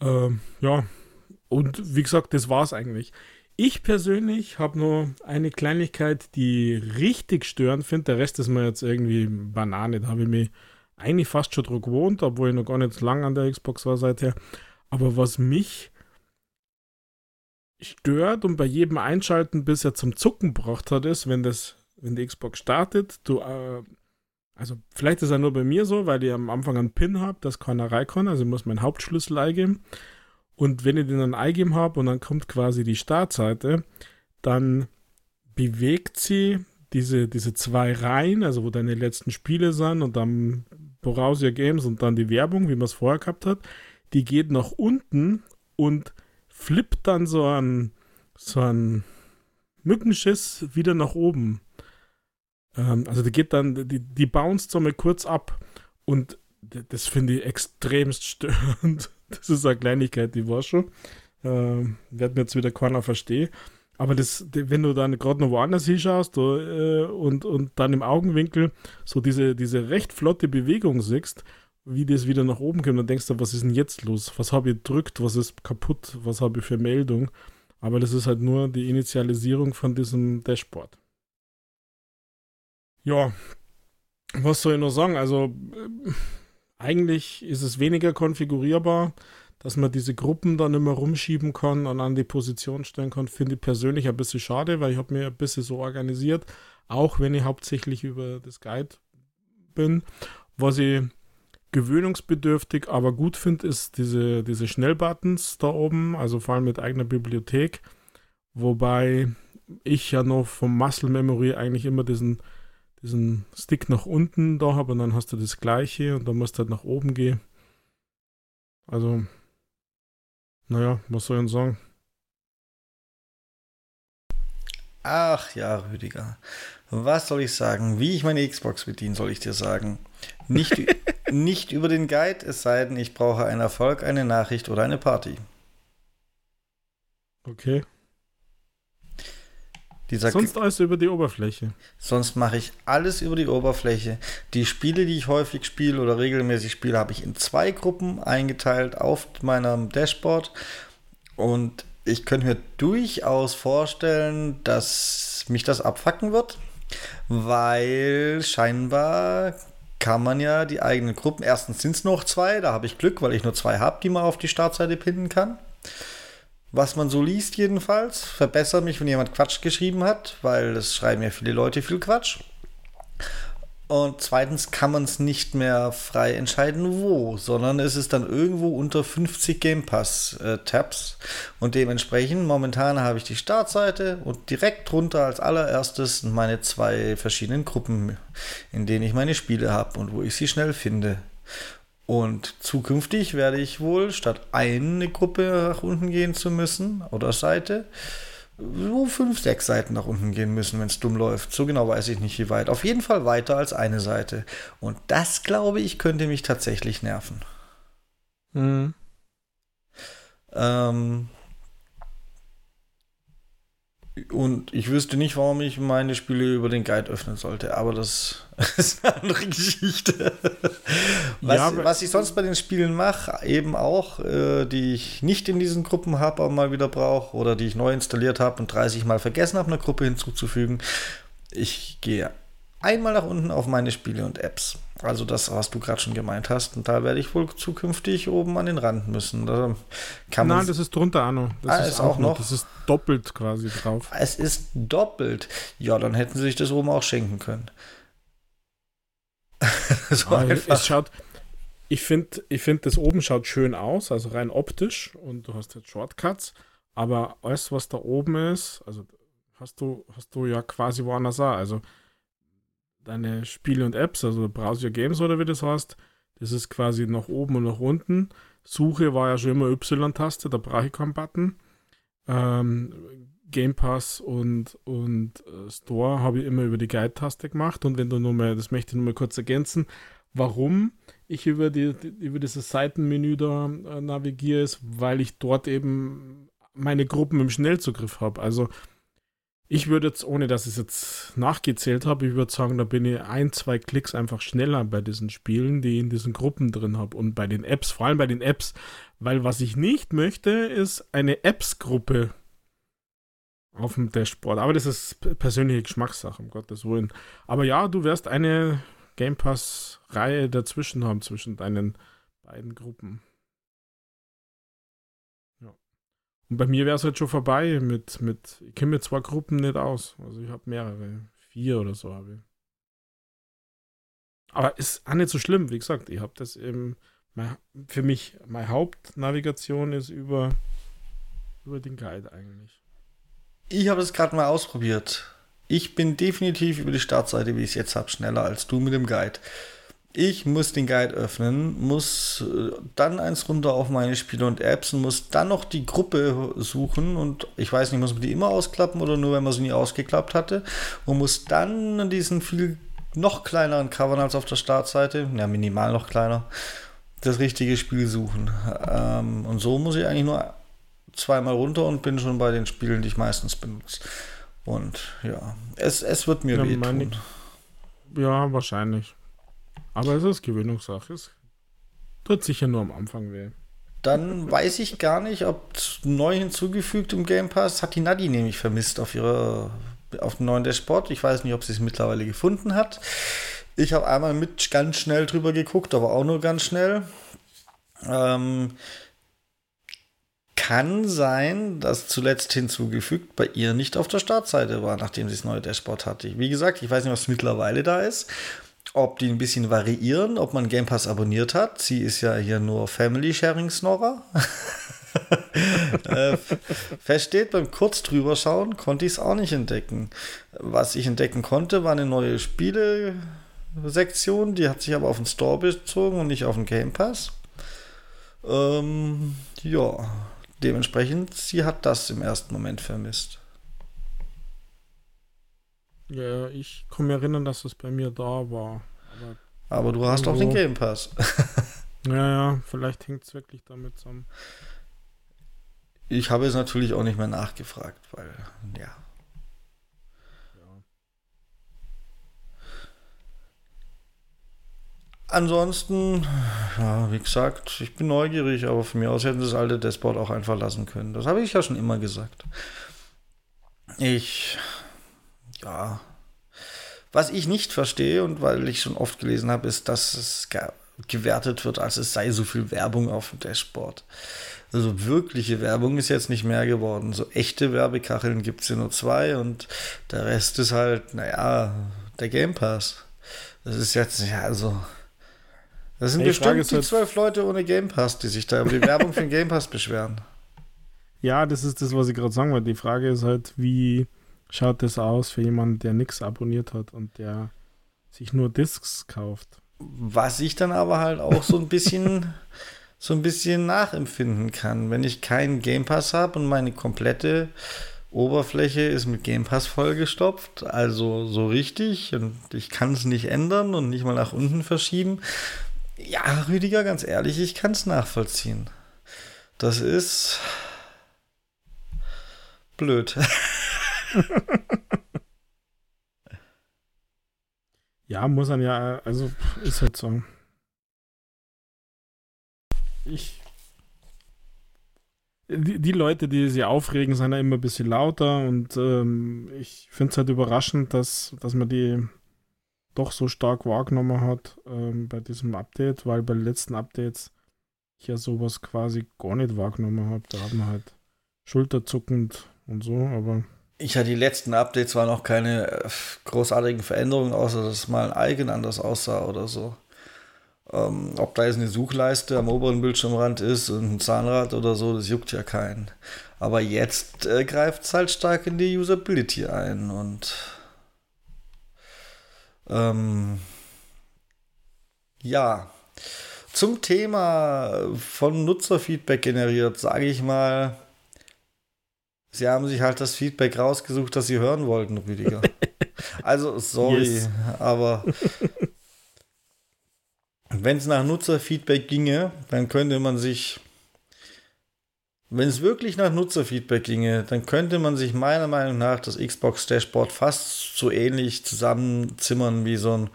[SPEAKER 2] Ähm, ja, und wie gesagt, das war's eigentlich. Ich persönlich habe nur eine Kleinigkeit, die richtig störend finde. Der Rest ist mir jetzt irgendwie Banane. Da habe ich mich eigentlich fast schon dran gewohnt, obwohl ich noch gar nicht so lange an der Xbox war seither. Aber was mich stört und bei jedem Einschalten bisher zum Zucken gebracht hat, ist, wenn das, wenn die Xbox startet, du, äh, also vielleicht ist er nur bei mir so, weil ich am Anfang einen PIN habe, das keiner rein kann, also ich muss meinen Hauptschlüssel eingeben. Und wenn ich den dann eingeben habe und dann kommt quasi die Startseite, dann bewegt sie diese, diese zwei Reihen, also wo deine letzten Spiele sind und dann Borussia Games und dann die Werbung, wie man es vorher gehabt hat, die geht nach unten und flippt dann so ein, so ein Mückenschiss wieder nach oben. Ähm, also die geht dann, die, die bounced so mal kurz ab. Und das finde ich extremst störend. Das ist eine Kleinigkeit, die war schon. Ähm, wird mir jetzt wieder keiner verstehen. Aber das, wenn du dann gerade noch woanders hinschaust äh, und, und dann im Augenwinkel so diese, diese recht flotte Bewegung siehst, wie das wieder nach oben kommt, dann denkst du, was ist denn jetzt los? Was habe ich gedrückt? Was ist kaputt? Was habe ich für Meldung? Aber das ist halt nur die Initialisierung von diesem Dashboard. Ja, was soll ich noch sagen? Also, äh, eigentlich ist es weniger konfigurierbar, dass man diese Gruppen dann immer rumschieben kann und an die Position stellen kann, finde ich persönlich ein bisschen schade, weil ich habe mir ein bisschen so organisiert, auch wenn ich hauptsächlich über das Guide bin. Was ich gewöhnungsbedürftig, aber gut finde, ist diese, diese Schnellbuttons da oben, also vor allem mit eigener Bibliothek. Wobei ich ja noch vom Muscle Memory eigentlich immer diesen, diesen Stick nach unten da habe und dann hast du das gleiche und dann musst du halt nach oben gehen. Also, naja, was soll ich denn sagen?
[SPEAKER 1] Ach ja, Rüdiger. Was soll ich sagen? Wie ich meine Xbox bediene, soll ich dir sagen. Nicht, nicht über den Guide, es sei denn, ich brauche einen Erfolg, eine Nachricht oder eine Party.
[SPEAKER 2] Okay. Dieser sonst alles über die Oberfläche.
[SPEAKER 1] Sonst mache ich alles über die Oberfläche. Die Spiele, die ich häufig spiele oder regelmäßig spiele, habe ich in zwei Gruppen eingeteilt auf meinem Dashboard. Und ich könnte mir durchaus vorstellen, dass mich das abfacken wird, weil scheinbar kann man ja die eigenen Gruppen, erstens sind es noch zwei, da habe ich Glück, weil ich nur zwei habe, die man auf die Startseite pinnen kann. Was man so liest jedenfalls, verbessert mich, wenn jemand Quatsch geschrieben hat, weil es schreiben ja viele Leute viel Quatsch. Und zweitens kann man es nicht mehr frei entscheiden, wo, sondern es ist dann irgendwo unter 50 Game Pass äh. Und dementsprechend, momentan habe ich die Startseite und direkt drunter als allererstes meine zwei verschiedenen Gruppen, in denen ich meine Spiele habe und wo ich sie schnell finde. Und zukünftig werde ich wohl statt eine Gruppe nach unten gehen zu müssen oder Seite, so fünf, sechs Seiten nach unten gehen müssen, wenn es dumm läuft. So genau weiß ich nicht, wie weit. Auf jeden Fall weiter als eine Seite. Und das, glaube ich, könnte mich tatsächlich nerven. Mhm. Ähm, und ich wüsste nicht, warum ich meine Spiele über den Guide öffnen sollte, aber das ist eine andere Geschichte. Was, ja, was ich sonst bei den Spielen mache, eben auch, äh, die ich nicht in diesen Gruppen habe, aber mal wieder brauche, oder die ich neu installiert habe und 30 Mal vergessen habe, eine Gruppe hinzuzufügen. Ich gehe einmal nach unten auf meine Spiele und Apps. Also das, was du gerade schon gemeint hast. Und da werde ich wohl zukünftig oben an den Rand müssen. Da
[SPEAKER 2] kann Nein, das ist drunter, Arno. Das ah, ist, ist, auch noch. Das ist doppelt quasi drauf.
[SPEAKER 1] Es ist doppelt. Ja, dann hätten sie sich das oben auch schenken können.
[SPEAKER 2] so ah, es schaut, ich finde, ich find, das oben schaut schön aus, also rein optisch. Und du hast jetzt Shortcuts. Aber alles, was da oben ist, also hast du, hast du ja quasi woanders auch. Also deine Spiele und Apps, also Browser Games oder wie das heißt, das ist quasi nach oben und nach unten. Suche war ja schon immer Y-Taste, da brauche ich keinen Button. Ähm, Game Pass und, und äh, Store habe ich immer über die Guide-Taste gemacht. Und wenn du nur mal, das möchte ich nur mal kurz ergänzen, warum ich über, die, über dieses Seitenmenü da äh, navigiere, ist, weil ich dort eben meine Gruppen im Schnellzugriff habe. Also ich würde jetzt, ohne dass ich es jetzt nachgezählt habe, ich würde sagen, da bin ich ein, zwei Klicks einfach schneller bei diesen Spielen, die ich in diesen Gruppen drin habe. Und bei den Apps, vor allem bei den Apps, weil was ich nicht möchte, ist eine Apps-Gruppe auf dem Dashboard. Aber das ist persönliche Geschmackssache, um Gottes Willen. Aber ja, du wirst eine Game Pass-Reihe dazwischen haben, zwischen deinen beiden Gruppen. Bei mir wäre es halt schon vorbei mit, mit ich kenne mir zwei Gruppen nicht aus. Also ich habe mehrere, vier oder so habe ich. Aber ist auch nicht so schlimm, wie gesagt, ich habe das eben, mein, für mich, meine Hauptnavigation ist über, über den Guide eigentlich.
[SPEAKER 1] Ich habe es gerade mal ausprobiert. Ich bin definitiv über die Startseite, wie ich es jetzt habe, schneller als du mit dem Guide. Ich muss den Guide öffnen, muss äh, dann eins runter auf meine Spiele und Apps und muss dann noch die Gruppe suchen und ich weiß nicht, muss man die immer ausklappen oder nur, wenn man sie nie ausgeklappt hatte und muss dann diesen viel noch kleineren Covern als auf der Startseite, ja minimal noch kleiner, das richtige Spiel suchen. Ähm, und so muss ich eigentlich nur zweimal runter und bin schon bei den Spielen, die ich meistens benutze. Und ja, es, es wird mir ja, wehtun.
[SPEAKER 2] Ja, wahrscheinlich. Aber es ist Gewöhnungssache. Es tut sicher nur am Anfang weh.
[SPEAKER 1] Dann weiß ich gar nicht, ob neu hinzugefügt im Game Pass hat die Nadi nämlich vermisst auf ihrer auf dem neuen Dashboard. Ich weiß nicht, ob sie es mittlerweile gefunden hat. Ich habe einmal mit ganz schnell drüber geguckt, aber auch nur ganz schnell. Ähm, kann sein, dass zuletzt hinzugefügt bei ihr nicht auf der Startseite war, nachdem sie das neue Dashboard hatte. Wie gesagt, ich weiß nicht, was mittlerweile da ist ob die ein bisschen variieren, ob man Game Pass abonniert hat. Sie ist ja hier nur Family Sharing Snorrer. äh, feststeht, beim kurz drüber schauen konnte ich es auch nicht entdecken. Was ich entdecken konnte, war eine neue Spiele-Sektion, die hat sich aber auf den Store bezogen und nicht auf den Game Pass. Ähm, ja, dementsprechend, sie hat das im ersten Moment vermisst.
[SPEAKER 2] Ja, ich kann mich erinnern, dass es bei mir da war.
[SPEAKER 1] Aber, Aber du hast auch den Game Pass.
[SPEAKER 2] ja, ja, vielleicht hängt es wirklich damit zusammen.
[SPEAKER 1] Ich habe es natürlich auch nicht mehr nachgefragt, weil, ja. ja. Ansonsten, ja, wie gesagt, ich bin neugierig, aber von mir aus hätten sie das alte Dashboard auch einfach lassen können. Das habe ich ja schon immer gesagt. Ich ja. Was ich nicht verstehe und weil ich schon oft gelesen habe, ist, dass es gewertet wird, als es sei so viel Werbung auf dem Dashboard. Also wirkliche Werbung ist jetzt nicht mehr geworden. So echte Werbekacheln gibt es ja nur zwei und der Rest ist halt, naja, der Game Pass. Das ist jetzt, ja, also. Das sind
[SPEAKER 2] Frage
[SPEAKER 1] bestimmt die
[SPEAKER 2] halt-
[SPEAKER 1] zwölf Leute ohne Game Pass, die sich da über die Werbung für den Game Pass beschweren.
[SPEAKER 2] Ja, das ist das, was ich gerade sagen wollte. Die Frage ist halt, wie schaut das aus für jemanden, der nichts abonniert hat und der sich nur Discs kauft?
[SPEAKER 1] Was ich dann aber halt auch so ein bisschen, so ein bisschen nachempfinden kann. Wenn ich keinen Game Pass habe und meine komplette Oberfläche ist mit Game Pass vollgestopft, also so richtig und ich kann es nicht ändern und nicht mal nach unten verschieben. Ja, Rüdiger, ganz ehrlich, ich kann es nachvollziehen. Das ist blöd.
[SPEAKER 2] Ja, muss man ja, also ist halt so. Ich. Die, die Leute, die sich aufregen, sind ja immer ein bisschen lauter und ähm, ich finde es halt überraschend, dass, dass man die doch so stark wahrgenommen hat ähm, bei diesem Update, weil bei den letzten Updates ich ja sowas quasi gar nicht wahrgenommen habe. Da hat man halt schulterzuckend und so, aber
[SPEAKER 1] Ich hatte die letzten Updates waren noch keine äh, großartigen Veränderungen, außer dass mal ein Icon anders aussah oder so. Ähm, ob da jetzt eine Suchleiste am oberen Bildschirmrand ist und ein Zahnrad oder so, das juckt ja keinen. Aber jetzt äh, greift es halt stark in die Usability ein und ähm, ja. Zum Thema von Nutzerfeedback generiert, sage ich mal, Sie haben sich halt das Feedback rausgesucht, das Sie hören wollten, Rüdiger. Also, sorry,
[SPEAKER 2] Yes.
[SPEAKER 1] aber wenn es nach Nutzerfeedback ginge, dann könnte man sich, wenn es wirklich nach Nutzerfeedback ginge, dann könnte man sich meiner Meinung nach das Xbox Dashboard fast so ähnlich zusammenzimmern wie so ein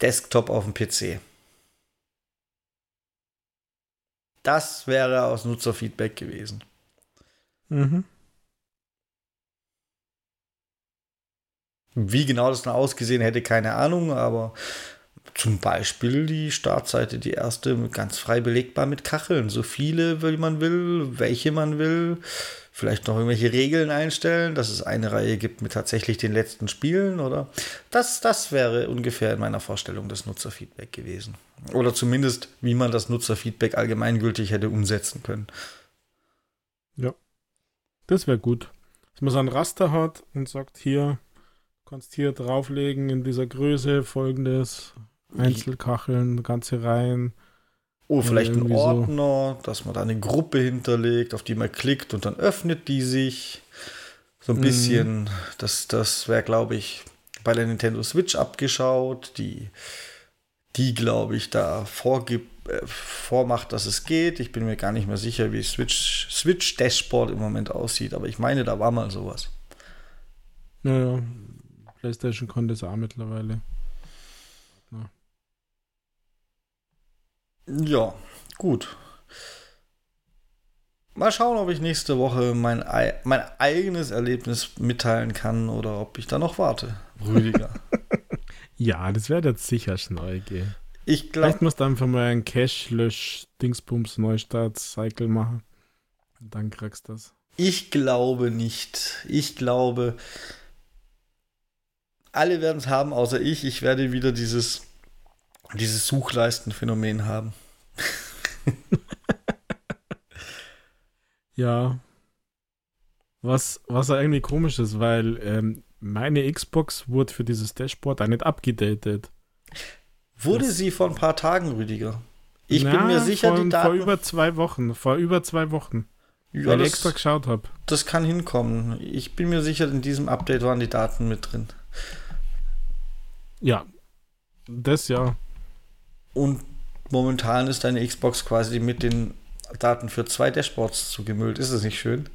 [SPEAKER 1] Desktop auf dem PC. Das wäre aus Nutzerfeedback gewesen.
[SPEAKER 2] mhm.
[SPEAKER 1] Wie genau das dann ausgesehen hätte, keine Ahnung, aber zum Beispiel die Startseite, die erste, ganz frei belegbar mit Kacheln. So viele, wie man will, welche man will. Vielleicht noch irgendwelche Regeln einstellen, dass es eine Reihe gibt mit tatsächlich den letzten Spielen, oder? Das, das wäre ungefähr in meiner Vorstellung das Nutzerfeedback gewesen. Oder zumindest, wie man das Nutzerfeedback allgemeingültig hätte umsetzen können.
[SPEAKER 2] Das wäre gut. Dass man so ein Raster hat und sagt, hier, kannst hier drauflegen in dieser Größe folgendes, Einzelkacheln, ganze Reihen.
[SPEAKER 1] Oh, vielleicht ein
[SPEAKER 2] irgendwie so.
[SPEAKER 1] Ordner, dass man da eine Gruppe hinterlegt, auf die man klickt und dann öffnet die sich. So ein
[SPEAKER 2] Mhm.
[SPEAKER 1] bisschen, das, das wäre, glaube ich, bei der Nintendo Switch abgeschaut, die, die glaube ich, da vorgibt, äh, vormacht, dass es geht. Ich bin mir gar nicht mehr sicher, wie Switch, Switch Dashboard im Moment aussieht, aber ich meine, da war mal sowas.
[SPEAKER 2] Naja, PlayStation konnte es auch mittlerweile.
[SPEAKER 1] Ja, gut. Mal schauen, ob ich nächste Woche mein, ei- mein eigenes Erlebnis mitteilen kann oder ob ich da noch warte. Rüdiger.
[SPEAKER 2] Ja, das wird jetzt sicher schnell gehen.
[SPEAKER 1] Ich
[SPEAKER 2] Vielleicht
[SPEAKER 1] glaube,
[SPEAKER 2] musst du einfach mal einen Cache-Lösch-Dingsbums-Neustart-Cycle machen. Und dann kriegst du das.
[SPEAKER 1] ich glaube nicht. Ich glaube, alle werden es haben, außer ich. Ich werde wieder dieses, dieses Suchleistenphänomen haben.
[SPEAKER 2] Ja. Was, was irgendwie komisch ist, weil ähm, meine Xbox wurde für dieses Dashboard auch nicht abgedatet.
[SPEAKER 1] Wurde
[SPEAKER 2] Das-
[SPEAKER 1] sie vor ein paar Tagen, Rüdiger? Ich
[SPEAKER 2] Na,
[SPEAKER 1] bin mir sicher,
[SPEAKER 2] vor,
[SPEAKER 1] die
[SPEAKER 2] Vor
[SPEAKER 1] Daten.
[SPEAKER 2] über zwei Wochen. Vor über zwei Wochen.
[SPEAKER 1] ja,
[SPEAKER 2] weil ich
[SPEAKER 1] das,
[SPEAKER 2] extra geschaut habe.
[SPEAKER 1] das kann hinkommen. Ich bin mir sicher, in diesem Update waren die Daten mit drin.
[SPEAKER 2] Ja. Das ja.
[SPEAKER 1] Und momentan ist deine Xbox quasi mit den Daten für zwei Dashboards zugemüllt. Ist das nicht schön?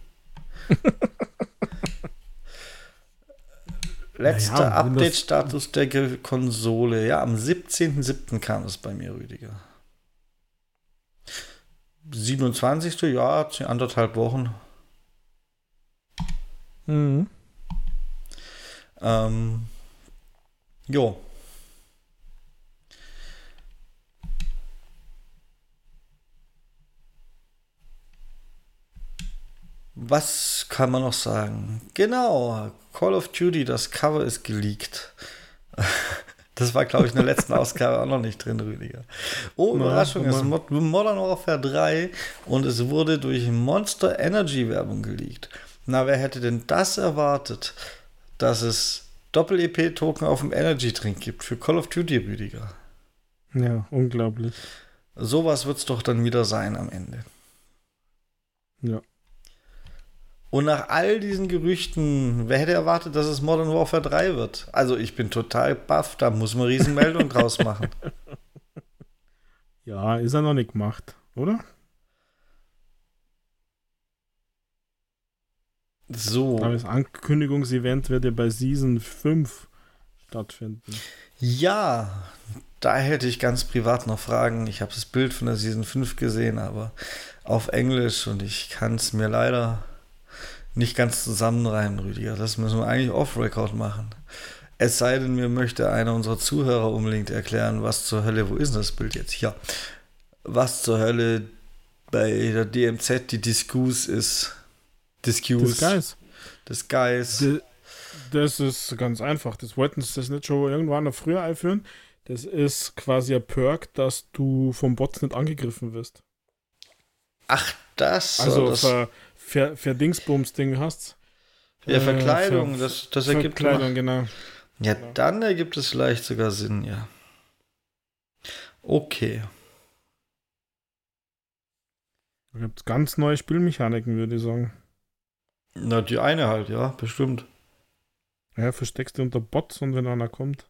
[SPEAKER 1] Letzter
[SPEAKER 2] Naja,
[SPEAKER 1] Update-Status der Konsole. Ja, am 17.07. kam es bei mir, Rüdiger. 27. Ja, anderthalb Wochen.
[SPEAKER 2] Mhm.
[SPEAKER 1] Ähm, jo. Was kann man noch sagen? Genau, Call of Duty, das Cover ist geleakt. Das war, glaube ich, in der letzten Ausgabe auch noch nicht drin, Rüdiger. Oh, Überraschung, es ist Modern Warfare 3 und es wurde durch Monster Energy Werbung geleakt. Na, wer hätte denn das erwartet, dass es Doppel-EP-Token auf dem Energy-Drink gibt für Call of Duty, Rüdiger?
[SPEAKER 2] Ja, unglaublich.
[SPEAKER 1] Sowas wird es doch dann wieder sein am Ende.
[SPEAKER 2] Ja.
[SPEAKER 1] Und nach all diesen Gerüchten, wer hätte erwartet, dass es Modern Warfare 3 wird? Also ich bin total baff, da muss man Riesenmeldung draus machen.
[SPEAKER 2] Ja, ist er noch nicht gemacht, oder?
[SPEAKER 1] So.
[SPEAKER 2] Aber das Ankündigungsevent wird ja bei Season 5 stattfinden.
[SPEAKER 1] Ja, da hätte ich ganz privat noch Fragen. Ich habe das Bild von der Season 5 gesehen, aber auf Englisch und ich kann es mir leider nicht ganz zusammenreimen, Rüdiger. Das müssen wir eigentlich off-Record machen. Es sei denn, mir möchte einer unserer Zuhörer unbedingt erklären, was zur Hölle, wo ist denn das Bild jetzt? Hier. Was zur Hölle bei der DMZ die Diskus ist. Diskus.
[SPEAKER 2] Disguise.
[SPEAKER 1] Disguise.
[SPEAKER 2] Das ist ganz einfach. Das wollten sie das nicht schon irgendwann noch früher einführen. Das ist quasi ein Perk, dass du vom Bots nicht angegriffen wirst.
[SPEAKER 1] Ach, das.
[SPEAKER 2] Also
[SPEAKER 1] das,
[SPEAKER 2] für, für, für Dingsbums-Ding hast.
[SPEAKER 1] Ja, Verkleidung, äh, für, das, das ergibt
[SPEAKER 2] Verkleidung, genau.
[SPEAKER 1] Ja,
[SPEAKER 2] genau.
[SPEAKER 1] dann ergibt es vielleicht sogar Sinn, ja. Okay.
[SPEAKER 2] Da gibt es ganz neue Spielmechaniken, würde ich sagen.
[SPEAKER 1] Na, die eine halt, ja, bestimmt.
[SPEAKER 2] Ja, versteckst du unter Bots und wenn einer kommt.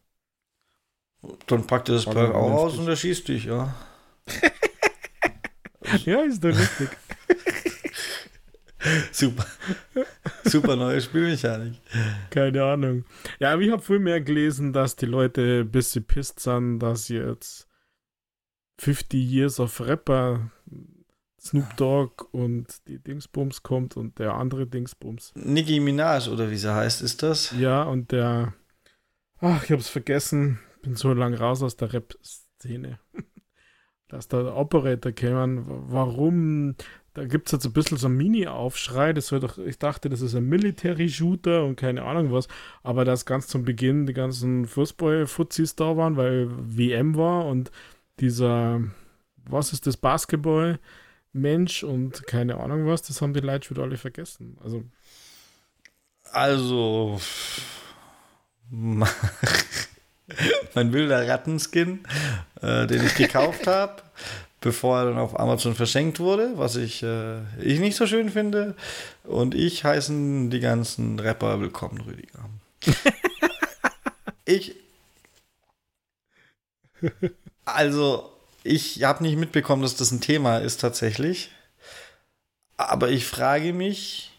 [SPEAKER 1] Dann packt er das Perk auch aus und er schießt dich, ja.
[SPEAKER 2] ja, ist doch richtig.
[SPEAKER 1] Super. Super neue Spielmechanik.
[SPEAKER 2] Keine Ahnung. Ja, aber ich habe viel mehr gelesen, dass die Leute ein bisschen pisst sind, dass jetzt 50 Years of Rapper Snoop Dogg und die Dingsbums kommt und der andere Dingsbums.
[SPEAKER 1] Nicki Minaj oder wie sie heißt, ist das?
[SPEAKER 2] Ja, und der. Ach, ich hab's vergessen. Bin so lang raus aus der Rap-Szene. Dass da Operator kämen. Warum? Da gibt es jetzt ein bisschen so ein Mini-Aufschrei. Das soll doch, ich dachte, das ist ein Military-Shooter und keine Ahnung was. Aber dass ganz zum Beginn die ganzen Fußball-Fuzis da waren, weil WM war und dieser, was ist das, Basketball? Mensch und keine Ahnung was, das haben die Leute schon alle vergessen. Also.
[SPEAKER 1] Also. mein wilder Rattenskin, äh, den ich gekauft habe, bevor er dann auf Amazon verschenkt wurde, was ich, äh, ich nicht so schön finde. Und ich heißen die ganzen Rapper willkommen, Rüdiger. ich. Also, ich habe nicht mitbekommen, dass das ein Thema ist tatsächlich. Aber ich frage mich,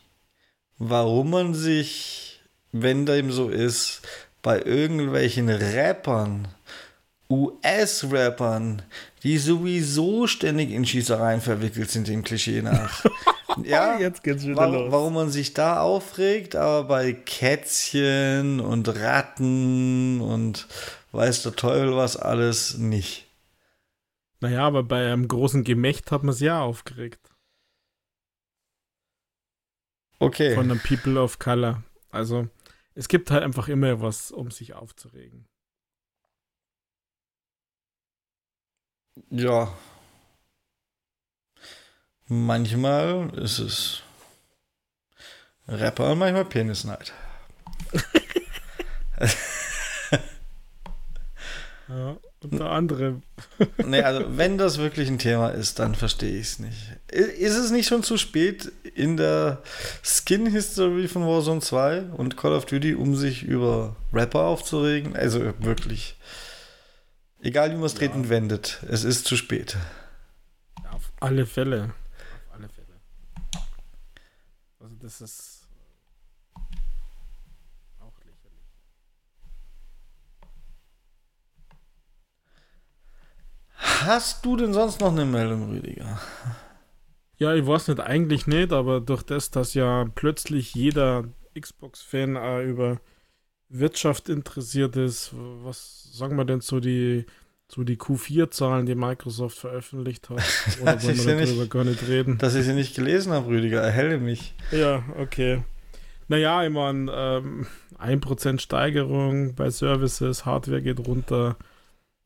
[SPEAKER 1] warum man sich, wenn dem so ist, bei irgendwelchen Rappern, US-Rappern, die sowieso ständig in Schießereien verwickelt sind, dem Klischee nach. ja,
[SPEAKER 2] jetzt geht's wieder
[SPEAKER 1] warum,
[SPEAKER 2] los.
[SPEAKER 1] warum man sich da aufregt, aber bei Kätzchen und Ratten und weiß der Teufel was alles nicht.
[SPEAKER 2] Naja, aber bei einem großen Gemächt hat man es ja aufgeregt.
[SPEAKER 1] Okay.
[SPEAKER 2] Von den People of Color. Also, es gibt halt einfach immer was, um sich aufzuregen.
[SPEAKER 1] Ja. Manchmal ist es Rapper und manchmal Penisneid.
[SPEAKER 2] Ja, unter anderem.
[SPEAKER 1] nee, also wenn das wirklich ein Thema ist, dann verstehe ich es nicht. Ist es nicht schon zu spät in der Skin-History von Warzone 2 und Call of Duty, um sich über Rapper aufzuregen? Also wirklich. Egal wie man es
[SPEAKER 2] Ja.
[SPEAKER 1] dreht und wendet, es ist zu spät.
[SPEAKER 2] Ja, auf alle Fälle. Auf alle Fälle. Also, das ist
[SPEAKER 1] Hast du denn sonst noch eine Meldung, Rüdiger?
[SPEAKER 2] Ja, ich weiß nicht, eigentlich nicht, aber durch das, dass ja plötzlich jeder Xbox-Fan auch über Wirtschaft interessiert ist, was sagen wir denn so die, so die Q4-Zahlen, die Microsoft veröffentlicht hat? Oder wollen wir
[SPEAKER 1] ja
[SPEAKER 2] darüber
[SPEAKER 1] nicht-
[SPEAKER 2] gar nicht reden?
[SPEAKER 1] Dass ich sie nicht gelesen habe, Rüdiger, erhelle mich.
[SPEAKER 2] Ja, okay. Naja, ich meine, ähm, 1% Steigerung bei Services, Hardware geht runter.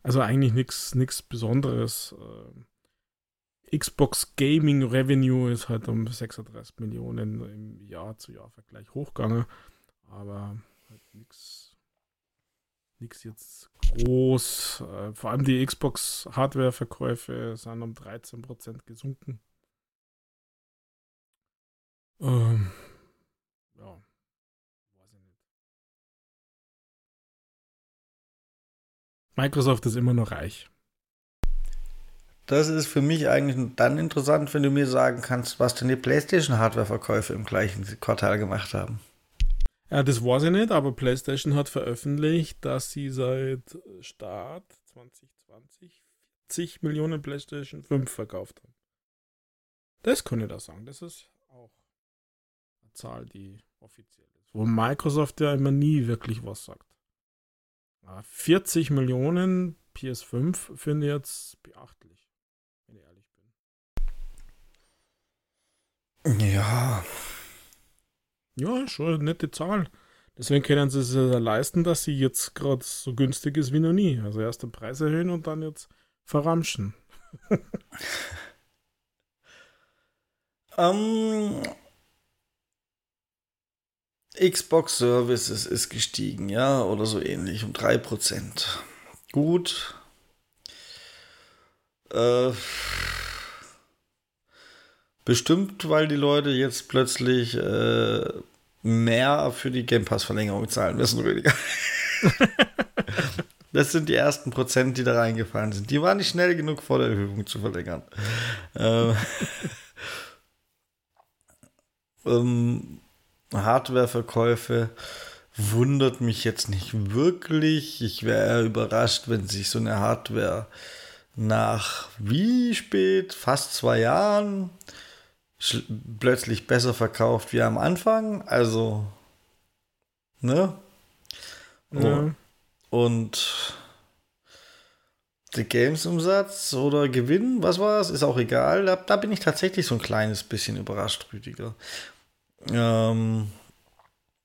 [SPEAKER 2] Also eigentlich nichts Besonderes. Äh, Xbox Gaming Revenue ist halt um 36 Millionen im Jahr zu Jahr Vergleich hochgegangen. Aber halt nichts jetzt groß. Äh, vor allem die Xbox Hardware-Verkäufe sind um 13% gesunken. Ähm, ja, Microsoft ist immer noch reich.
[SPEAKER 1] Das ist für mich eigentlich dann interessant, wenn du mir sagen kannst, was denn die PlayStation-Hardware-Verkäufe im gleichen Quartal gemacht haben.
[SPEAKER 2] Ja, das weiß ich nicht, aber PlayStation hat veröffentlicht, dass sie seit Start 2020 40 Millionen PlayStation 5 verkauft haben. Das kann ich da sagen. Das ist auch eine Zahl, die offiziell ist. Wo Microsoft ja immer nie wirklich was sagt. 40 Millionen PS5 finde ich jetzt beachtlich, wenn ich ehrlich
[SPEAKER 1] bin. Ja,
[SPEAKER 2] ja, schon eine nette Zahl. Deswegen können sie es ja leisten, dass sie jetzt gerade so günstig ist wie noch nie. Also erst den Preis erhöhen und dann jetzt verramschen.
[SPEAKER 1] ähm, Xbox Services ist gestiegen, ja, oder so ähnlich, um 3%. Gut. Äh, bestimmt, weil die Leute jetzt plötzlich äh, mehr für die Game Pass-Verlängerung zahlen müssen, Rüdiger. das sind die ersten Prozent, die da reingefallen sind. Die waren nicht schnell genug vor der Erhöhung zu verlängern. ähm, ähm, Hardware-Verkäufe wundert mich jetzt nicht wirklich. Ich wäre überrascht, wenn sich so eine Hardware nach wie spät, fast zwei Jahren, plötzlich besser verkauft wie am Anfang. Also, ne? Ja. Und der Games-Umsatz oder Gewinn, was war es? Ist auch egal. Da, da, bin ich tatsächlich so ein kleines bisschen überrascht, Rüdiger. Ähm,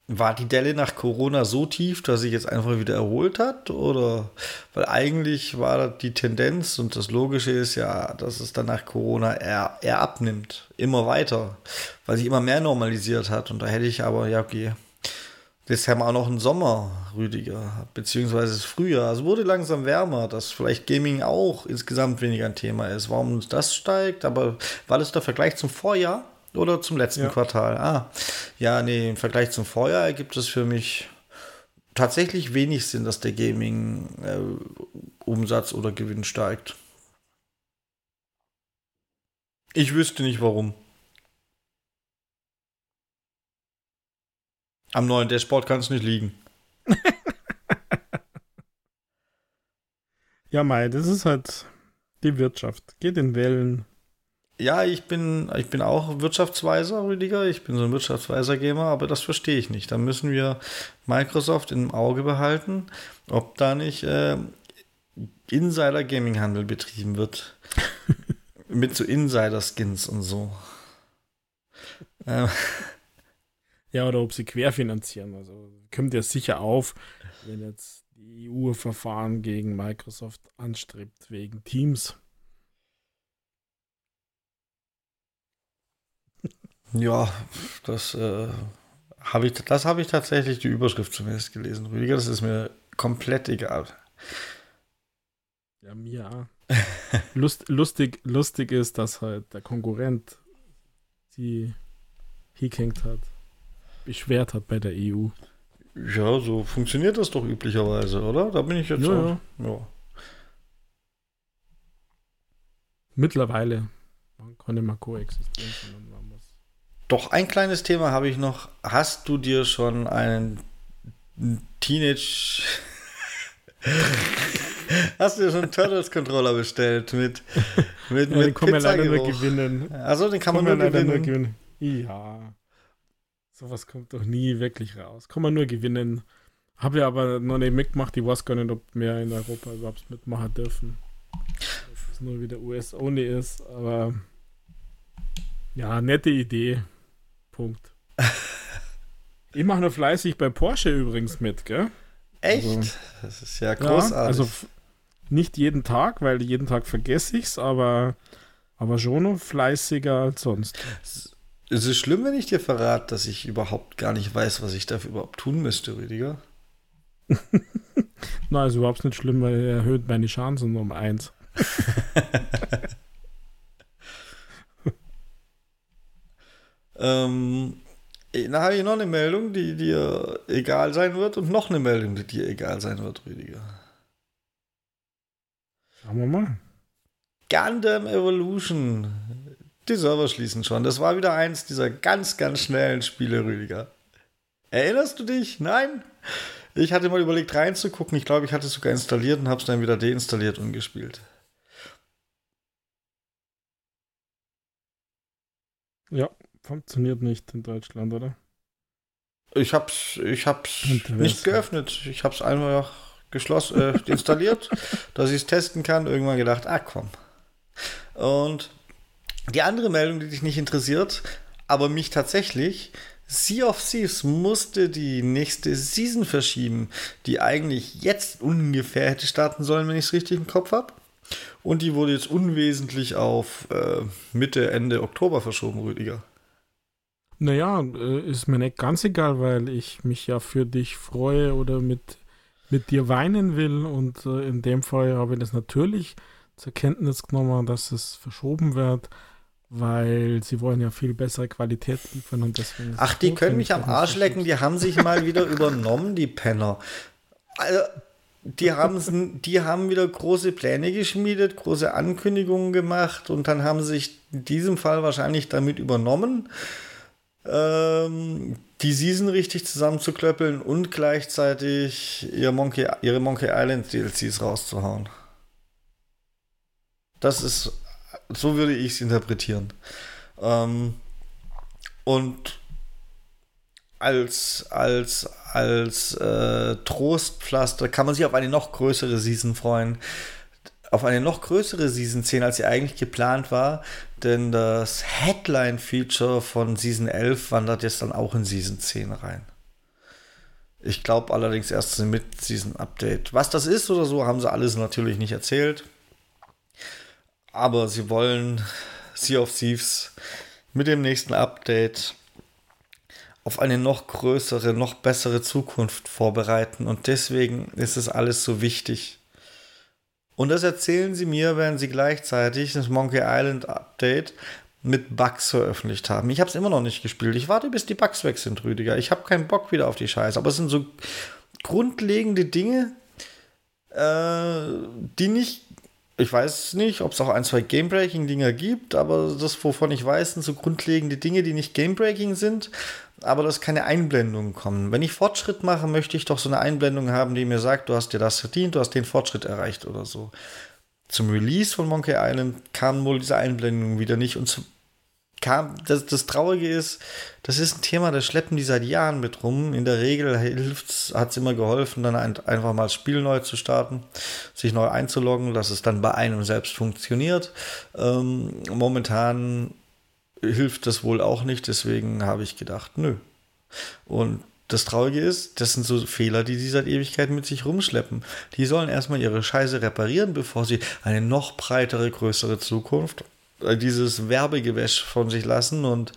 [SPEAKER 1] war die Delle nach Corona so tief, dass sich jetzt einfach wieder erholt hat? Oder weil eigentlich war die Tendenz und das Logische ist ja, dass es dann nach Corona eher, eher abnimmt, immer weiter, weil sich immer mehr normalisiert hat. Und da hätte ich aber, ja, okay, jetzt haben wir auch noch einen Sommer, Rüdiger, beziehungsweise das Frühjahr. Es wurde langsam wärmer, dass vielleicht Gaming auch insgesamt weniger ein Thema ist. Warum das steigt, aber war das der Vergleich zum Vorjahr? Oder zum letzten ja. Quartal? Ah, ja, nee, im Vergleich zum Vorjahr ergibt es für mich tatsächlich wenig Sinn, dass der Gaming-Umsatz äh, oder Gewinn steigt. Ich wüsste nicht warum. Am neuen Dashboard kann es nicht liegen.
[SPEAKER 2] ja, Mai, das ist halt die Wirtschaft. Geht in Wellen.
[SPEAKER 1] Ja, ich bin, ich bin auch Wirtschaftsweiser, Rüdiger. Ich bin so ein Wirtschaftsweiser-Gamer, aber das verstehe ich nicht. Da müssen wir Microsoft im Auge behalten, ob da nicht äh, Insider-Gaming-Handel betrieben wird. Mit so Insider-Skins und so.
[SPEAKER 2] Ähm. Ja, oder ob sie querfinanzieren. Also kommt ja sicher auf, wenn jetzt die EU Verfahren gegen Microsoft anstrebt wegen Teams.
[SPEAKER 1] Ja, das äh, habe ich, das habe ich tatsächlich die Überschrift zumindest gelesen. Rüdiger, das ist mir komplett egal.
[SPEAKER 2] Ja, mir. Lust, lustig, lustig ist, dass halt der Konkurrent sie hingehängt hat, beschwert hat bei der EU.
[SPEAKER 1] Ja, so funktioniert das doch üblicherweise, oder? Da bin ich jetzt ja, auch. Ja.
[SPEAKER 2] Mittlerweile. Man kann immer koexistieren.
[SPEAKER 1] Doch ein kleines Thema habe ich noch. Hast du dir schon einen Teenage. Hast du dir schon einen Turtles Controller bestellt mit mit, ja, mit den kann man leider nur gewinnen.
[SPEAKER 2] Also den kann, kann man, nur, gewinnen. nur gewinnen. Ja. Sowas kommt doch nie wirklich raus. Kann man nur gewinnen. Habe ja aber noch nicht mitgemacht. Ich weiß gar nicht, ob mehr in Europa überhaupt mitmachen dürfen. Dass es nur wieder US-only ist. Aber ja, nette Idee. Punkt. Ich mache nur fleißig bei Porsche übrigens mit, gell?
[SPEAKER 1] Echt? Also, das ist ja großartig. Ja, also
[SPEAKER 2] nicht jeden Tag, weil jeden Tag vergesse ich es, aber, aber schon noch fleißiger als sonst.
[SPEAKER 1] Ist es schlimm, wenn ich dir verrate, dass ich überhaupt gar nicht weiß, was ich dafür überhaupt tun müsste, Rüdiger?
[SPEAKER 2] Nein, ist überhaupt nicht schlimm, weil er erhöht meine Chancen um eins.
[SPEAKER 1] ähm, dann habe ich noch eine Meldung, die dir egal sein wird und noch eine Meldung, die dir egal sein wird, Rüdiger.
[SPEAKER 2] Schauen wir mal.
[SPEAKER 1] Gundam Evolution. Die Server schließen schon. Das war wieder eins dieser ganz, ganz schnellen Spiele, Rüdiger. Erinnerst du dich? Nein? Ich hatte mal überlegt reinzugucken. Ich glaube, ich hatte es sogar installiert und habe es dann wieder deinstalliert und gespielt.
[SPEAKER 2] Ja, funktioniert nicht in Deutschland, oder?
[SPEAKER 1] Ich hab's, ich hab's nicht geöffnet. Ich hab's einfach geschlossen, äh, installiert, dass ich es testen kann. Irgendwann gedacht, ah komm. Und die andere Meldung, die dich nicht interessiert, aber mich tatsächlich, Sea of Thieves musste die nächste Season verschieben, die eigentlich jetzt ungefähr hätte starten sollen, wenn ich es richtig im Kopf habe. Und die wurde jetzt unwesentlich auf äh, Mitte, Ende Oktober verschoben, Rüdiger.
[SPEAKER 2] Naja, äh, ist mir nicht ganz egal, weil ich mich ja für dich freue oder mit, mit dir weinen will. Und äh, in dem Fall habe ich das natürlich zur Kenntnis genommen, dass es verschoben wird, weil sie wollen ja viel bessere Qualität liefern und deswegen.
[SPEAKER 1] Ach, die können mich am Arsch lecken, die haben sich mal wieder übernommen, die Penner. Also, die haben, die haben wieder große Pläne geschmiedet, große Ankündigungen gemacht und dann haben sie sich in diesem Fall wahrscheinlich damit übernommen, ähm, die Season richtig zusammenzuklöppeln und gleichzeitig ihr Monkey, ihre Monkey Island DLCs rauszuhauen. Das ist, so würde ich es interpretieren. Ähm, und als, als, als äh, Trostpflaster kann man sich auf eine noch größere Season freuen. Auf eine noch größere Season 10, als sie eigentlich geplant war. Denn das Headline-Feature von Season 11 wandert jetzt dann auch in Season 10 rein. Ich glaube allerdings erst mit Season Update. Was das ist oder so, haben sie alles natürlich nicht erzählt. Aber sie wollen Sea of Thieves mit dem nächsten Update auf eine noch größere, noch bessere Zukunft vorbereiten. Und deswegen ist es alles so wichtig. Und das erzählen sie mir, wenn sie gleichzeitig das Monkey Island Update mit Bugs veröffentlicht haben. Ich habe es immer noch nicht gespielt. Ich warte, bis die Bugs weg sind, Rüdiger. Ich habe keinen Bock wieder auf die Scheiße. Aber es sind so grundlegende Dinge, äh, die nicht ich weiß nicht, ob es auch ein, zwei Game-Breaking-Dinger gibt, aber das, wovon ich weiß, sind so grundlegende Dinge, die nicht Game-Breaking sind, aber dass keine Einblendungen kommen. Wenn ich Fortschritt mache, möchte ich doch so eine Einblendung haben, die mir sagt, du hast dir das verdient, du hast den Fortschritt erreicht oder so. Zum Release von Monkey Island kam wohl diese Einblendung wieder nicht und kam, das, das Traurige ist, das ist ein Thema, das schleppen die seit Jahren mit rum. In der Regel hat es immer geholfen, dann ein, einfach mal das Spiel neu zu starten, sich neu einzuloggen, dass es dann bei einem selbst funktioniert. Ähm, momentan hilft das wohl auch nicht, deswegen habe ich gedacht, nö. Und das Traurige ist, das sind so Fehler, die sie seit Ewigkeiten mit sich rumschleppen. Die sollen erstmal ihre Scheiße reparieren, bevor sie eine noch breitere, größere Zukunft äh, dieses Werbegewäsch von sich lassen und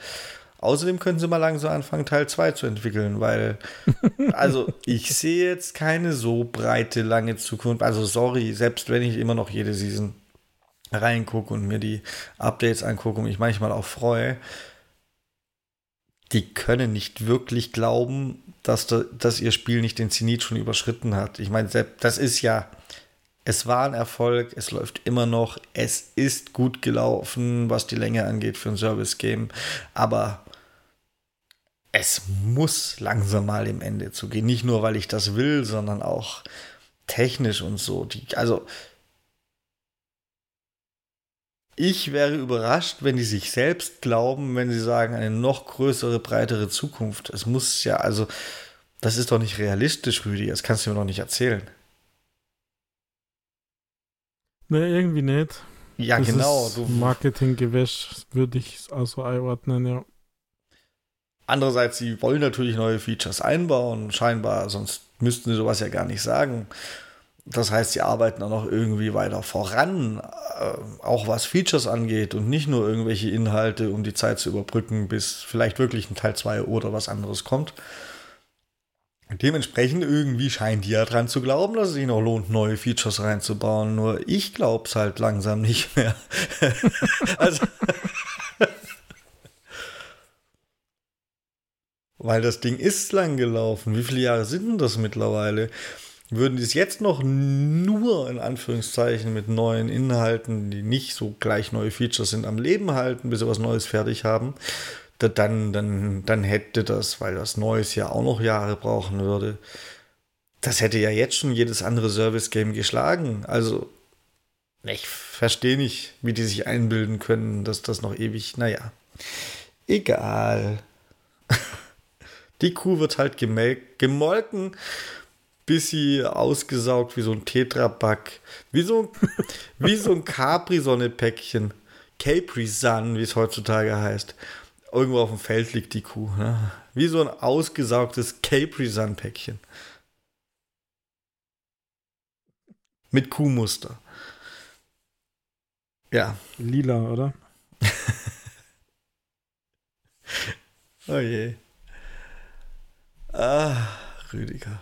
[SPEAKER 1] außerdem können sie mal langsam anfangen, Teil 2 zu entwickeln, weil, also ich sehe jetzt keine so breite, lange Zukunft. Also sorry, selbst wenn ich immer noch jede Season reingucke und mir die Updates angucke und mich manchmal auch freue, die können nicht wirklich glauben, dass, da, dass ihr Spiel nicht den Zenit schon überschritten hat. Ich meine, das ist ja es war ein Erfolg, es läuft immer noch, es ist gut gelaufen, was die Länge angeht für ein Service-Game, aber es muss langsam mal im Ende zu gehen. Nicht nur, weil ich das will, sondern auch technisch und so. Die, also, ich wäre überrascht, wenn die sich selbst glauben, wenn sie sagen, eine noch größere, breitere Zukunft. Es muss ja, also, das ist doch nicht realistisch, Rüdi. Das kannst du mir doch nicht erzählen.
[SPEAKER 2] Ne, irgendwie nicht.
[SPEAKER 1] Ja, das genau.
[SPEAKER 2] Marketinggewäsch würde ich also einordnen, ja.
[SPEAKER 1] Andererseits, sie wollen natürlich neue Features einbauen, scheinbar, sonst müssten sie sowas ja gar nicht sagen. Das heißt, sie arbeiten auch noch irgendwie weiter voran, äh, auch was Features angeht und nicht nur irgendwelche Inhalte, um die Zeit zu überbrücken, bis vielleicht wirklich ein Teil 2 oder was anderes kommt. Dementsprechend irgendwie scheint die ja dran zu glauben, dass es sich noch lohnt, neue Features reinzubauen. Nur ich glaube es halt langsam nicht mehr. also, weil das Ding ist lang gelaufen. Wie viele Jahre sind denn das mittlerweile? Würden die es jetzt noch nur in Anführungszeichen mit neuen Inhalten, die nicht so gleich neue Features sind, am Leben halten, bis sie was Neues fertig haben, dann, dann, dann hätte das, weil das Neues ja auch noch Jahre brauchen würde, das hätte ja jetzt schon jedes andere Service-Game geschlagen. Also, ich verstehe nicht, wie die sich einbilden können, dass das noch ewig, naja, egal. Die Kuh wird halt gemolken bis sie ausgesaugt wie so ein Tetrapack. Wie so, wie so ein Capri-Sonne-Päckchen. Capri-Sun, wie es heutzutage heißt. Irgendwo auf dem Feld liegt die Kuh. Ne? Wie so ein ausgesaugtes Capri-Sun-Päckchen. Mit Kuhmuster. Ja.
[SPEAKER 2] Lila, oder?
[SPEAKER 1] oh je. Ah, Rüdiger.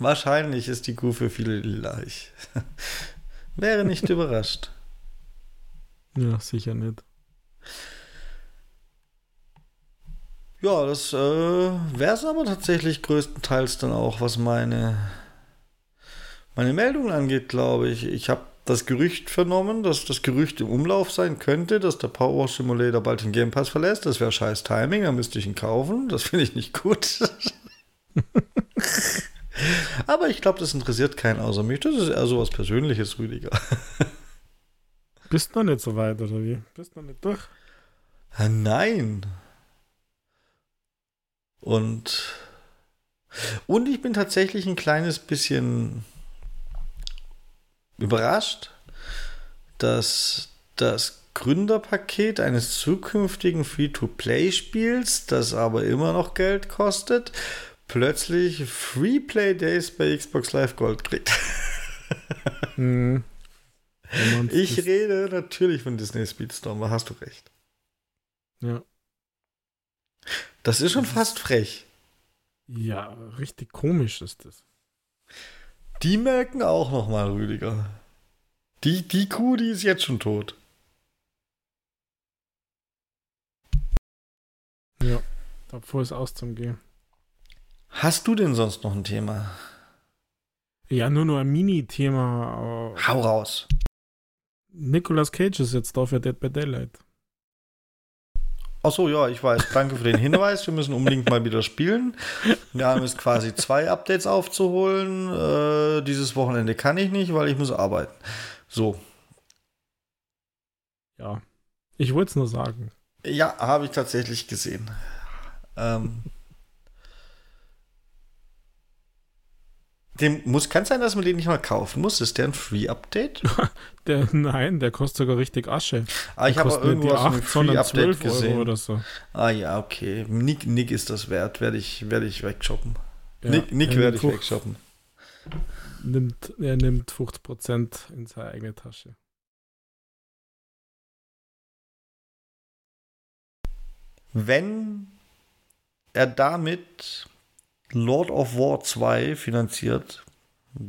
[SPEAKER 1] Wahrscheinlich ist die Kuh für viele lila. Ich wäre nicht überrascht.
[SPEAKER 2] Ja, sicher nicht.
[SPEAKER 1] Ja, das äh, wäre es aber tatsächlich größtenteils dann auch, was meine, meine Meldung angeht, glaube ich. Ich habe das Gerücht vernommen, dass das Gerücht im Umlauf sein könnte, dass der Power Simulator bald den Game Pass verlässt. Das wäre scheiß Timing, da müsste ich ihn kaufen. Das finde ich nicht gut. Aber ich glaube, das interessiert keinen außer mich. Das ist eher so was Persönliches, Rüdiger.
[SPEAKER 2] Bist noch nicht so weit, oder wie? Bist noch nicht durch?
[SPEAKER 1] Ja, nein. Und, und ich bin tatsächlich ein kleines bisschen überrascht, dass das Gründerpaket eines zukünftigen Free-to-Play-Spiels, das aber immer noch Geld kostet, plötzlich Free Play Days bei Xbox Live Gold kriegt. hm. Ich rede natürlich von Disney Speedstorm, da hast du recht.
[SPEAKER 2] Ja.
[SPEAKER 1] Das ist schon fast frech.
[SPEAKER 2] Ja, richtig komisch ist das.
[SPEAKER 1] Die merken auch noch mal, Rüdiger. Die, die Kuh, die ist jetzt schon tot.
[SPEAKER 2] Ja, bevor es aus zum Gehen.
[SPEAKER 1] Hast du denn sonst noch ein Thema?
[SPEAKER 2] Ja, nur nur ein Mini-Thema.
[SPEAKER 1] Hau raus.
[SPEAKER 2] Nicolas Cage ist jetzt da für Dead by Daylight.
[SPEAKER 1] Achso, ja, ich weiß. Danke für den Hinweis. Wir müssen unbedingt mal wieder spielen. Wir haben jetzt quasi zwei Updates aufzuholen. Äh, dieses Wochenende kann ich nicht, weil ich muss arbeiten. So.
[SPEAKER 2] Ja, ich wollte es nur sagen.
[SPEAKER 1] Ja, habe ich tatsächlich gesehen. Ähm, Dem muss, kann sein, dass man den nicht mal kaufen muss. Ist der ein Free-Update?
[SPEAKER 2] der, nein, der kostet sogar richtig Asche.
[SPEAKER 1] Ah, ich habe irgendwo ein
[SPEAKER 2] Free-Update gesehen. Euro oder so.
[SPEAKER 1] Ah ja, okay. Nick, Nick ist das wert. Werde ich, werde ich wegshoppen. Ja, Nick, Nick werde ich wegshoppen.
[SPEAKER 2] Nimmt, er nimmt 50% in seine eigene Tasche.
[SPEAKER 1] Wenn er damit Lord of War 2 finanziert,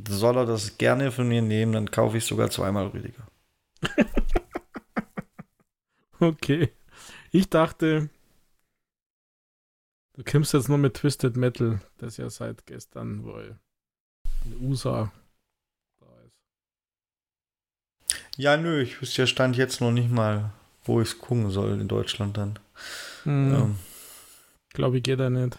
[SPEAKER 1] soll er das gerne von mir nehmen, dann kaufe ich sogar zweimal Rüdiger.
[SPEAKER 2] okay. Ich dachte, du kommst jetzt nur mit Twisted Metal, das ja seit gestern wohl in USA da ist.
[SPEAKER 1] Ja, nö, ich wüsste ja Stand jetzt noch nicht mal, wo ich es gucken soll in Deutschland dann.
[SPEAKER 2] Hm. Ähm. Glaube ich, geht da nicht.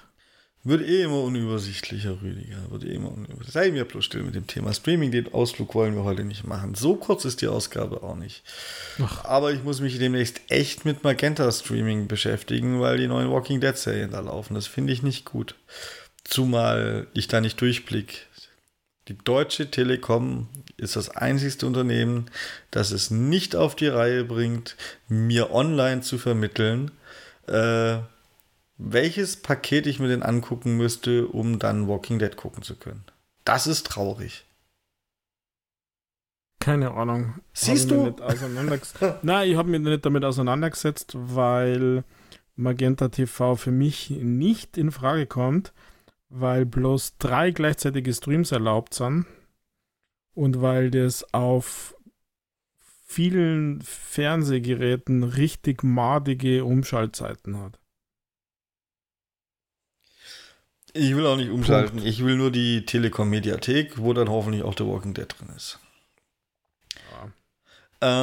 [SPEAKER 1] Wird eh immer unübersichtlicher, Rüdiger. Wird eh immer unübersichtlicher. Sei mir bloß still mit dem Thema. Streaming, den Ausflug wollen wir heute nicht machen. So kurz ist die Ausgabe auch nicht. Ach. Aber ich muss mich demnächst echt mit Magenta Streaming beschäftigen, weil die neuen Walking Dead Serien da laufen. Das finde ich nicht gut. Zumal ich da nicht durchblick. Die Deutsche Telekom ist das einzigste Unternehmen, das es nicht auf die Reihe bringt, mir online zu vermitteln, äh, welches Paket ich mir denn angucken müsste, um dann Walking Dead gucken zu können. Das ist traurig.
[SPEAKER 2] Keine Ahnung.
[SPEAKER 1] Siehst du?
[SPEAKER 2] Nein, ich habe mich nicht damit auseinandergesetzt, weil Magenta TV für mich nicht in Frage kommt, weil bloß drei gleichzeitige Streams erlaubt sind und weil das auf vielen Fernsehgeräten richtig madige Umschaltzeiten hat.
[SPEAKER 1] Ich will auch nicht umschalten. Punkt. Ich will nur die Telekom-Mediathek, wo dann hoffentlich auch The Walking Dead drin ist.
[SPEAKER 2] Ja.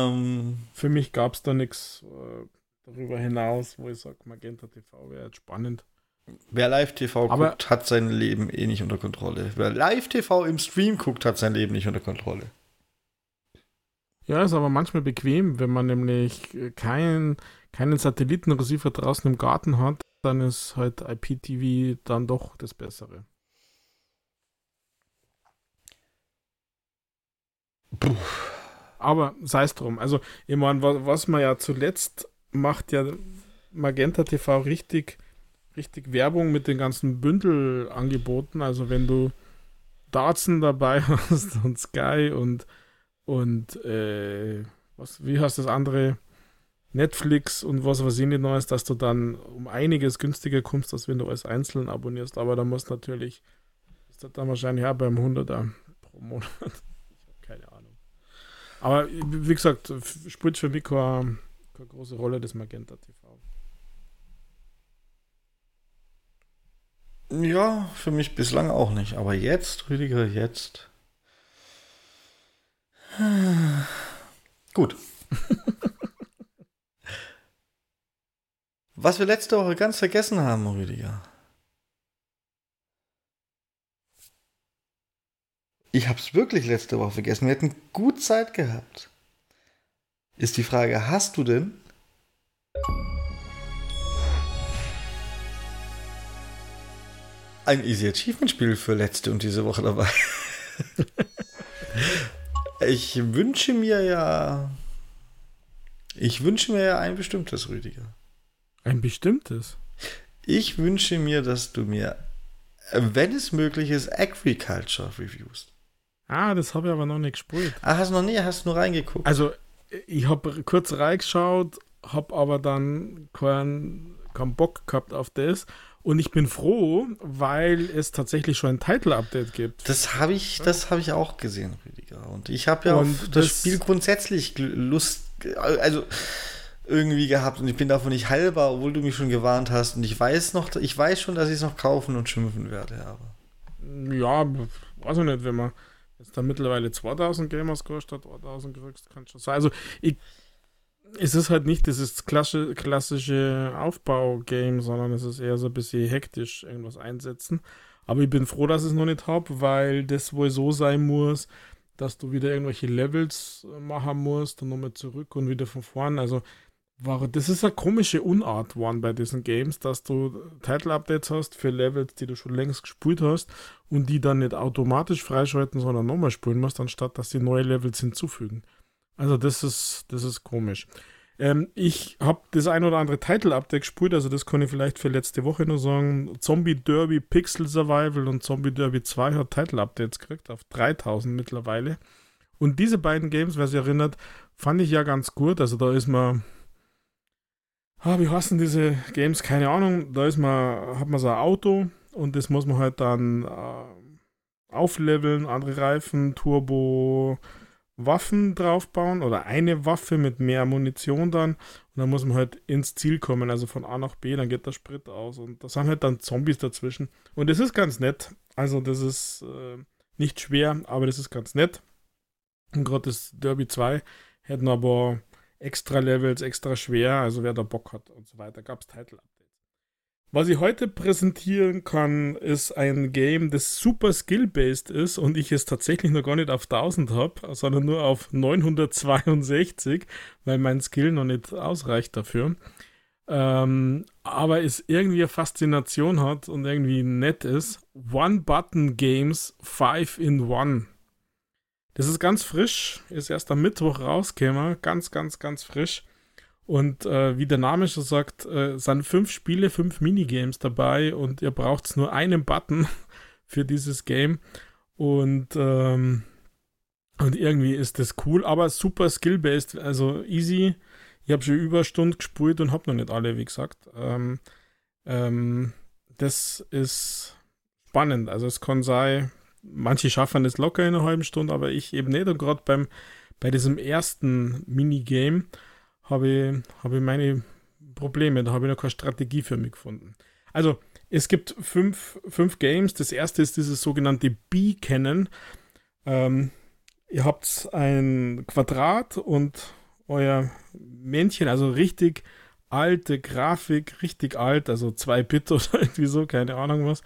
[SPEAKER 2] Ähm, Für mich gab es da nichts äh, darüber hinaus, wo ich sage, Magenta TV wäre jetzt spannend.
[SPEAKER 1] Wer Live-TV guckt, hat sein Leben eh nicht unter Kontrolle. Wer Live-TV im Stream guckt, hat sein Leben nicht unter Kontrolle.
[SPEAKER 2] Ja, ist aber manchmal bequem, wenn man nämlich keinen, keinen Satellitenreceiver draußen im Garten hat dann ist halt IPTV dann doch das Bessere. Puh. Aber sei es drum. Also, ich meine, was, was man ja zuletzt macht, ja Magenta TV richtig, richtig Werbung mit den ganzen Bündelangeboten. Also, wenn du Dartsen dabei hast und Sky und, und äh, was, wie heißt das andere? Netflix und was weiß ich nicht Neues, dass du dann um einiges günstiger kommst, als wenn du alles einzeln abonnierst. Aber da musst natürlich, ist das dann wahrscheinlich ja beim 100er pro Monat. ich habe keine Ahnung. Aber wie gesagt, spielt für mich keine, keine große Rolle das Magenta TV.
[SPEAKER 1] Ja, für mich bislang auch nicht. Aber jetzt, Rüdiger, jetzt. Gut. Was wir letzte Woche ganz vergessen haben, Rüdiger. Ich habe es wirklich letzte Woche vergessen. Wir hätten gut Zeit gehabt. Ist die Frage, hast du denn ein Easy Achievement Spiel für letzte und diese Woche dabei? ich wünsche mir ja ich wünsche mir ja ein bestimmtes, Rüdiger.
[SPEAKER 2] Ein bestimmtes?
[SPEAKER 1] Ich wünsche mir, dass du mir, wenn es möglich ist, Agriculture reviewst.
[SPEAKER 2] Ah, das habe ich aber noch nicht gespielt.
[SPEAKER 1] Ah, hast du noch nie, hast du nur reingeguckt?
[SPEAKER 2] Also, ich habe kurz reingeschaut, habe aber dann keinen, keinen Bock gehabt auf das. Und ich bin froh, weil es tatsächlich schon ein Title-Update gibt.
[SPEAKER 1] Das habe ich, das habe ich auch gesehen, Rüdiger. Und ich habe ja und auf das, das Spiel grundsätzlich Lust, also irgendwie gehabt und ich bin davon nicht heilbar, obwohl du mich schon gewarnt hast. Und ich weiß noch, ich weiß schon, dass ich es noch kaufen und schimpfen werde, aber.
[SPEAKER 2] Ja, weiß ich nicht, wenn man jetzt da mittlerweile 2000 Gamers kostet, 2000 kriegst, kann schon sein. Also, ich, es ist halt nicht dieses klassische, klassische Aufbau-Game, sondern es ist eher so ein bisschen hektisch irgendwas einsetzen. Aber ich bin froh, dass ich es noch nicht habe, weil das wohl so sein muss, dass du wieder irgendwelche Levels machen musst und nochmal zurück und wieder von vorn. Also war, das ist eine komische Unart geworden bei diesen Games, dass du Title-Updates hast für Levels, die du schon längst gespielt hast und die dann nicht automatisch freischalten, sondern nochmal spielen musst, anstatt dass sie neue Levels hinzufügen. Also das ist, das ist komisch. Ähm, ich habe das ein oder andere Title-Update gespielt, also das kann ich vielleicht für letzte Woche nur sagen. Zombie Derby Pixel Survival und Zombie Derby 2 hat Title-Updates gekriegt, auf 3000 mittlerweile. Und diese beiden Games, wer sich erinnert, fand ich ja ganz gut. Also da ist man ah, wie heißen diese Games? Keine Ahnung. Da ist man, hat man so ein Auto und das muss man halt dann äh, aufleveln, andere Reifen, Turbo, Waffen draufbauen oder eine Waffe mit mehr Munition dann. Und dann muss man halt ins Ziel kommen, also von A nach B, dann geht der Sprit aus. Und da sind halt dann Zombies dazwischen. Und das ist ganz nett. Also, das ist äh, nicht schwer, aber das ist ganz nett. Und gerade das Derby 2 hätten aber extra Levels, extra schwer, also wer da Bock hat und so weiter, gab es Title-Updates. Was ich heute präsentieren kann, ist ein Game, das super skill-based ist und ich es tatsächlich noch gar nicht auf 1000 habe, sondern nur auf 962, weil mein Skill noch nicht ausreicht dafür. ähm, aber es irgendwie eine Faszination hat und irgendwie nett ist. One-Button-Games 5 in One. Das ist ganz frisch, ist erst am Mittwoch rausgekommen, ganz, ganz, ganz frisch. Und äh, wie der Name schon sagt, äh, sind fünf Spiele, fünf Minigames dabei und ihr braucht nur einen Button für dieses Game. Und, ähm, und irgendwie ist das cool, aber super skill-based, also easy. Ich habe schon über Stunden gespielt und habe noch nicht alle, wie gesagt. Ähm, ähm, das ist spannend. Also es kann sein, manche schaffen es locker in einer halben Stunde, aber ich eben nicht. Und gerade bei diesem ersten Minigame habe ich, hab ich meine Probleme. Da habe ich noch keine Strategie für mich gefunden. Also, es gibt fünf, fünf Games. Das erste ist dieses sogenannte B-Kennen. Ähm, ihr habt ein Quadrat und euer Männchen, also richtig alte Grafik, richtig alt, also 2 Bit oder irgendwie so, keine Ahnung was.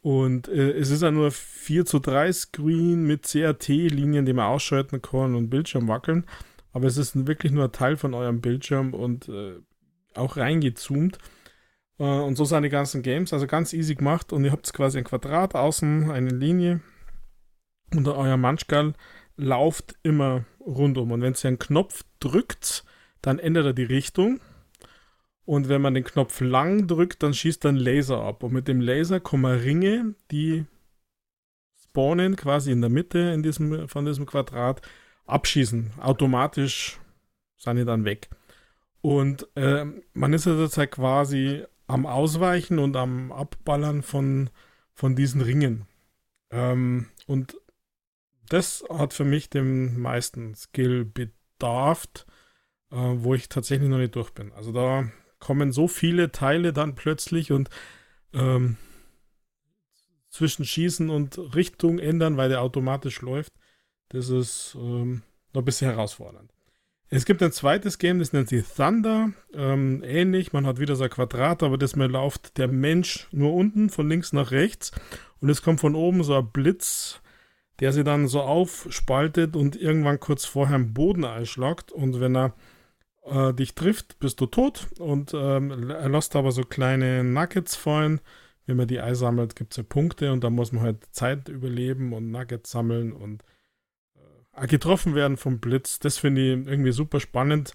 [SPEAKER 2] Und äh, es ist ja nur 4 zu 3 Screen mit CRT-Linien, die man ausschalten kann und Bildschirm wackeln. Aber es ist wirklich nur ein Teil von eurem Bildschirm und äh, auch reingezoomt. Äh, und so sind die ganzen Games, also ganz easy gemacht. Und ihr habt quasi ein Quadrat, außen eine Linie. Und euer Manschgal lauft immer rundum. Und wenn ihr einen Knopf drückt, dann ändert er die Richtung. Und wenn man den Knopf lang drückt, dann schießt einen Laser ab. Und mit dem Laser kommen Ringe, die spawnen quasi in der Mitte in diesem, von diesem Quadrat, abschießen. Automatisch sind die dann weg. Und äh, man ist ja derzeit quasi am Ausweichen und am Abballern von, von diesen Ringen. Ähm, und das hat für mich den meisten Skill bedarft, äh, wo ich tatsächlich noch nicht durch bin. Also da kommen so viele Teile dann plötzlich und ähm, zwischen Schießen und Richtung ändern, weil der automatisch läuft. Das ist ähm, noch ein bisschen herausfordernd. Es gibt ein zweites Game, das nennt sich Thunder. Ähm, ähnlich, man hat wieder so ein Quadrat, aber das mal läuft der Mensch nur unten, von links nach rechts. Und es kommt von oben so ein Blitz, der sie dann so aufspaltet und irgendwann kurz vorher im Boden einschlagt. Und wenn er äh, dich trifft, bist du tot und ähm, er lässt aber so kleine Nuggets fallen. Wenn man die Ei sammelt, gibt es ja Punkte und da muss man halt Zeit überleben und Nuggets sammeln und äh, getroffen werden vom Blitz. Das finde ich irgendwie super spannend,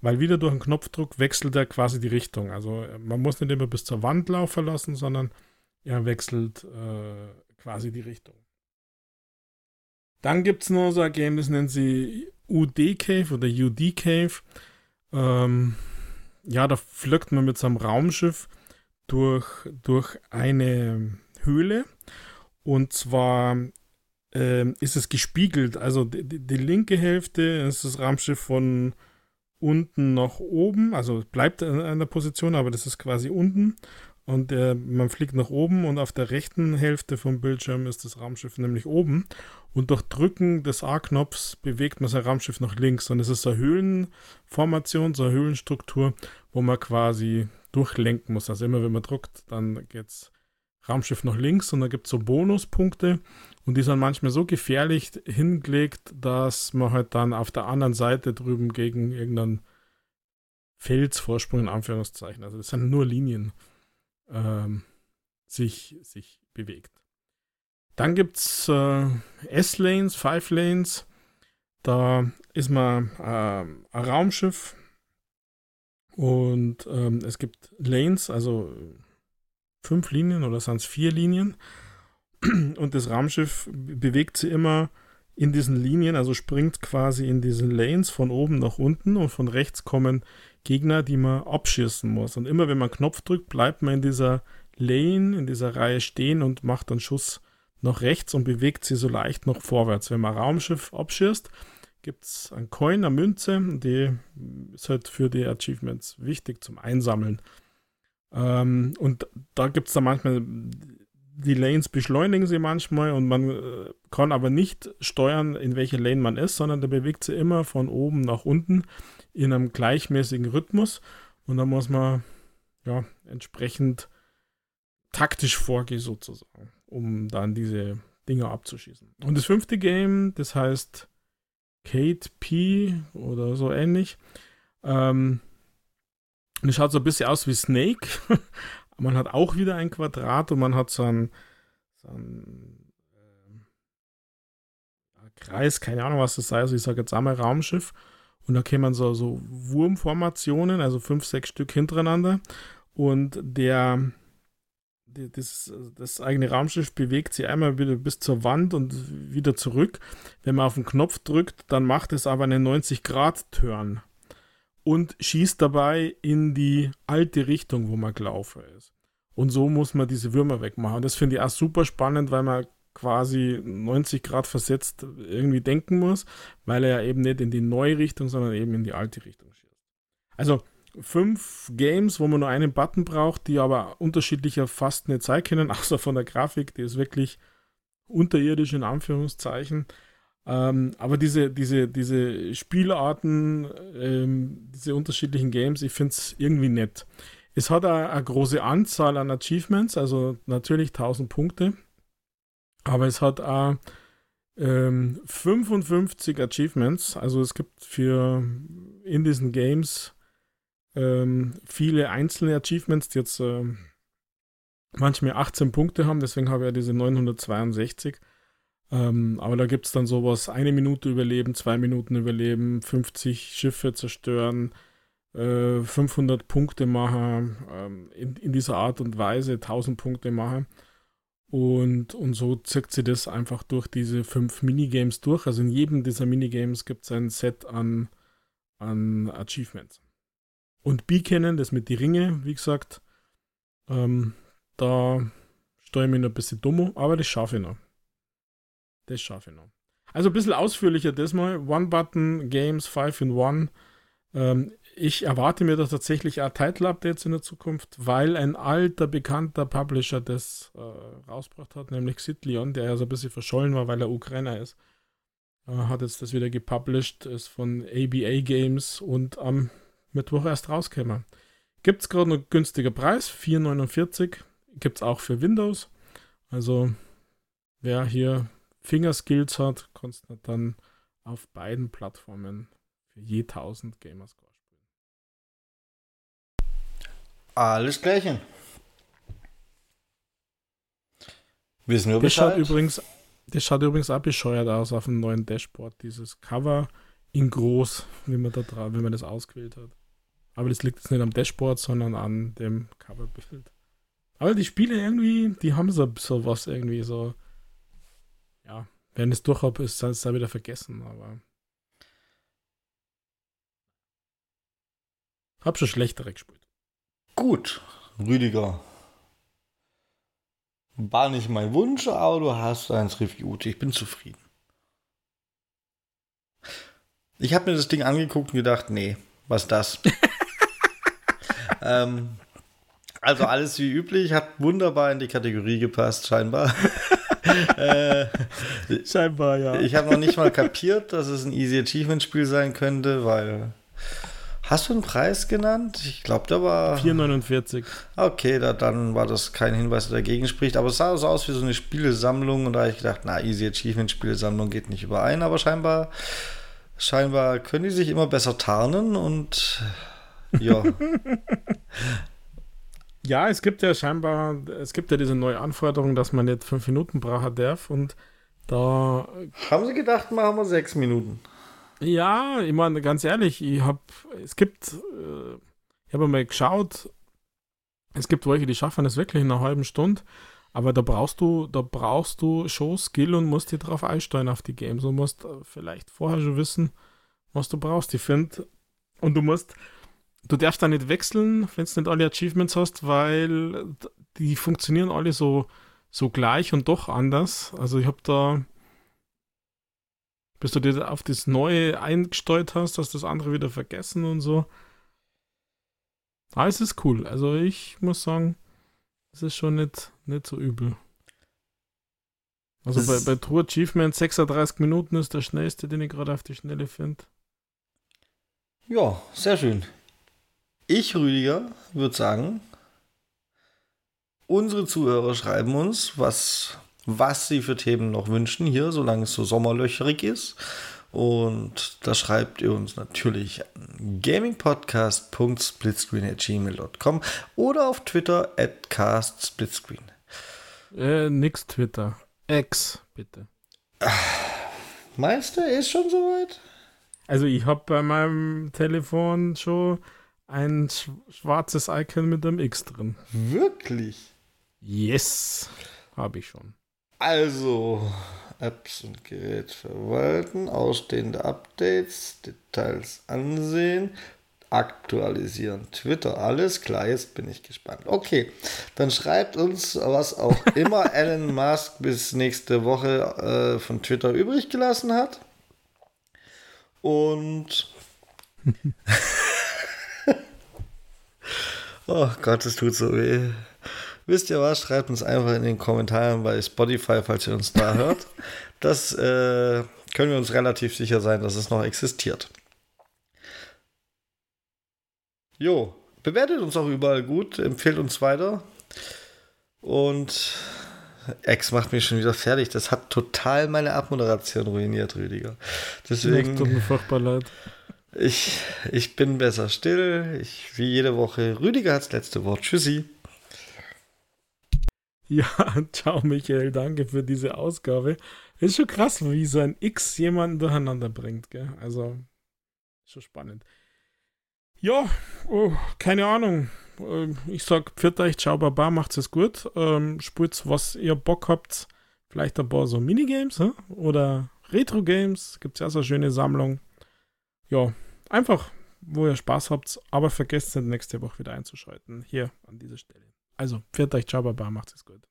[SPEAKER 2] weil wieder durch einen Knopfdruck wechselt er quasi die Richtung. Also man muss nicht immer bis zur Wand laufen lassen, sondern er wechselt äh, quasi die Richtung. Dann gibt es noch so ein Game, das nennt sie UD Cave oder UD Cave. Ähm, ja, da flöckt man mit seinem Raumschiff durch, durch eine Höhle. Und zwar ähm, ist es gespiegelt. Also die, die, linke Hälfte ist das Raumschiff von unten nach oben. Also bleibt in einer Position, aber das ist quasi unten. Und äh, man fliegt nach oben und auf der rechten Hälfte vom Bildschirm ist das Raumschiff nämlich oben. Und durch Drücken des A-Knopfs bewegt man sein Raumschiff nach links. Und es ist eine Höhlenformation, so eine Höhlenstruktur, wo man quasi durchlenken muss. Also immer wenn man drückt, dann geht's Raumschiff nach links und da gibt es so Bonuspunkte. Und die sind manchmal so gefährlich hingelegt, dass man halt dann auf der anderen Seite drüben gegen irgendeinen Felsvorsprung in Anführungszeichen, also das sind nur Linien, ähm, sich, sich bewegt. Dann gibt es äh, S-Lanes, Five Lanes. Da ist man äh, ein Raumschiff und ähm, es gibt Lanes, also fünf Linien oder sind es vier Linien. Und das Raumschiff bewegt sich immer in diesen Linien, also springt quasi in diesen Lanes von oben nach unten und von rechts kommen Gegner, die man abschießen muss. Und immer wenn man einen Knopf drückt, bleibt man in dieser Lane, in dieser Reihe stehen und macht einen Schuss nach rechts und bewegt sie so leicht nach vorwärts. Wenn man ein Raumschiff abschießt, gibt es ein Coin, eine Münze, die ist halt für die Achievements wichtig zum Einsammeln. Ähm, und da gibt es dann manchmal, die Lanes beschleunigen sie manchmal und man äh, kann aber nicht steuern, in welche Lane man ist, sondern der bewegt sie immer von oben nach unten in einem gleichmäßigen Rhythmus und da muss man ja entsprechend taktisch vorgehen sozusagen, um dann diese Dinger abzuschießen. Und das fünfte Game, das heißt Kate P oder so ähnlich, ähm, es schaut so ein bisschen aus wie Snake. man hat auch wieder ein Quadrat und man hat so ein, so ein äh, Kreis, keine Ahnung, was das sei. Also ich sage jetzt einmal Raumschiff. Und da kämen so, so Wurmformationen, also fünf, sechs Stück hintereinander. Und der, das, das eigene Raumschiff bewegt sich einmal wieder bis zur Wand und wieder zurück. Wenn man auf den Knopf drückt, dann macht es aber einen 90-Grad-Turn und schießt dabei in die alte Richtung, wo man gelaufen ist. Und so muss man diese Würmer wegmachen. Und das finde ich auch super spannend, weil man quasi 90 Grad versetzt irgendwie denken muss, weil er ja eben nicht in die neue Richtung, sondern eben in die alte Richtung schießt. Also fünf Games, wo man nur einen Button braucht, die aber unterschiedlicher fast nicht sein können, außer von der Grafik, die ist wirklich unterirdisch in Anführungszeichen. Ähm, aber diese, diese, diese Spielarten, ähm, diese unterschiedlichen Games, ich finde es irgendwie nett. Es hat eine, große Anzahl an Achievements, also natürlich 1000 Punkte, aber es hat auch ähm, 55 Achievements, also es gibt für in diesen Games ähm, viele einzelne Achievements, die jetzt äh, manchmal 18 Punkte haben, deswegen habe ich ja diese 962. Ähm, aber da gibt es dann sowas, eine Minute überleben, zwei Minuten überleben, 50 Schiffe zerstören, äh, 500 Punkte machen, ähm, in, in, dieser Art und Weise 1000 Punkte machen. Und, und so zirkt sie das einfach durch diese fünf Minigames durch. Also in jedem dieser Minigames gibt es ein Set an, an Achievements. Und Beaconen, das mit die Ringe, wie gesagt, ähm, da steuere ich mich noch ein bisschen dumm, aber das schaffe ich noch. Das schaffe ich noch. Also ein bisschen ausführlicher das mal. One-Button-Games, 5 in 1. Ähm, ich erwarte mir da tatsächlich auch Title-Updates in der Zukunft, weil ein alter, bekannter Publisher das äh, rausgebracht hat, nämlich Xitlion, der ja so ein bisschen verschollen war, weil er Ukrainer ist. Äh, hat jetzt das wieder gepublished, ist von ABA Games und am Mittwoch erst rauskäme. Gibt es gerade einen günstiger Preis, 4,49. Gibt es auch für Windows. Also wer hier Fingerskills hat, kannst du dann auf beiden Plattformen für je 1000 Gamerscore spielen.
[SPEAKER 1] Alles Gleiche.
[SPEAKER 2] Wissen wir das schaut übrigens, Das schaut übrigens auch bescheuert aus auf dem neuen Dashboard. Dieses Cover in groß, wie man, da wenn man das ausgewählt hat. Aber das liegt jetzt nicht am Dashboard, sondern an dem Coverbild. Aber die Spiele irgendwie, die haben so, so was irgendwie so. Wenn es durch habe, ist es wieder vergessen, aber. Hab schon schlechtere gespielt.
[SPEAKER 1] Gut, Rüdiger. War nicht mein Wunsch, aber du hast eins reviewt. Ich bin zufrieden. Ich habe mir das Ding angeguckt und gedacht, nee, was das? ähm, also alles wie üblich, hat wunderbar in die Kategorie gepasst, scheinbar.
[SPEAKER 2] Äh, scheinbar, ja.
[SPEAKER 1] Ich habe noch nicht mal kapiert, dass es ein Easy Achievement Spiel sein könnte, weil. Hast du einen Preis genannt? Ich glaube, da war.
[SPEAKER 2] 4,49.
[SPEAKER 1] Okay, da, dann war das kein Hinweis, der dagegen spricht. Aber es sah so aus wie so eine Spielesammlung und da habe ich gedacht, na, Easy Achievement Spielesammlung geht nicht überein, aber scheinbar, scheinbar können die sich immer besser tarnen und ja.
[SPEAKER 2] ja, es gibt ja scheinbar, es gibt ja diese neue Anforderung, dass man nicht fünf Minuten brauchen darf und da.
[SPEAKER 1] Haben sie gedacht, machen wir sechs Minuten?
[SPEAKER 2] Ja, ich meine, ganz ehrlich, ich habe, es gibt, äh, ich habe mal geschaut, es gibt welche, die schaffen es wirklich in einer halben Stunde, aber da brauchst du, da brauchst du schon Skill und musst dich drauf einstellen auf die Games und musst vielleicht vorher schon wissen, was du brauchst. Ich finde, und du musst, du darfst da nicht wechseln, wenn du nicht alle Achievements hast, weil die funktionieren alle so, so gleich und doch anders. Also ich habe da, bis du dir auf das Neue eingestellt hast, hast das andere wieder vergessen und so. Aber es ist cool. Also ich muss sagen, es ist schon nicht, nicht so übel. Also das bei, bei True Achievement 36 Minuten ist der schnellste, den ich gerade auf die Schnelle finde.
[SPEAKER 1] Ja, sehr schön. Ich, Rüdiger, würde sagen, unsere Zuhörer schreiben uns, was, was sie für Themen noch wünschen hier, solange es so sommerlöcherig ist. Und da schreibt ihr uns natürlich an gamingpodcast.splitscreen.gmail.com oder auf Twitter at castsplitscreen.
[SPEAKER 2] Äh, nix Twitter. X, bitte.
[SPEAKER 1] Meister ist schon soweit?
[SPEAKER 2] Also ich habe bei meinem Telefon schon ein schwarzes Icon mit einem X drin.
[SPEAKER 1] Wirklich?
[SPEAKER 2] Yes, habe ich schon.
[SPEAKER 1] Also, Apps und Gerät verwalten, ausstehende Updates, Details ansehen, aktualisieren, Twitter, alles klar, jetzt bin ich gespannt. Okay, dann schreibt uns, was auch immer Elon Musk bis nächste Woche äh, von Twitter übrig gelassen hat. Und oh Gott, es tut so weh. Wisst ihr was? Schreibt uns einfach in den Kommentaren bei Spotify, falls ihr uns da hört. Das äh, können wir uns relativ sicher sein, dass es noch existiert. Jo, bewertet uns auch überall gut, empfehlt uns weiter. Und Ex macht mich schon wieder fertig. Das hat total meine Abmoderation ruiniert, Rüdiger. Deswegen.
[SPEAKER 2] tut mir furchtbar leid.
[SPEAKER 1] Ich, ich bin besser still. Ich, wie jede Woche. Rüdiger hat das letzte Wort. Tschüssi.
[SPEAKER 2] Ja, ciao Michael, danke für diese Ausgabe. Ist schon krass, wie so ein X jemanden durcheinander bringt, gell? Also, schon spannend. Ja, oh, keine Ahnung. Ähm, ich sag, pfiat euch, ciao, baba, macht's es gut. Ähm, spielt, was ihr Bock habt. Vielleicht ein paar so Minigames oder Retro-Games. Gibt's ja so eine schöne Sammlung. Ja, einfach, wo ihr Spaß habt. Aber vergesst nicht, nächste Woche wieder einzuschalten. Hier an dieser Stelle. Also, pfiat euch, ciao, baba, macht's es gut.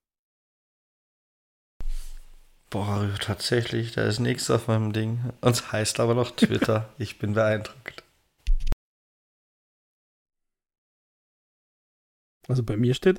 [SPEAKER 1] Boah, tatsächlich, da ist nichts auf meinem Ding. Und heißt aber noch Twitter. ich bin beeindruckt.
[SPEAKER 2] Also bei mir steht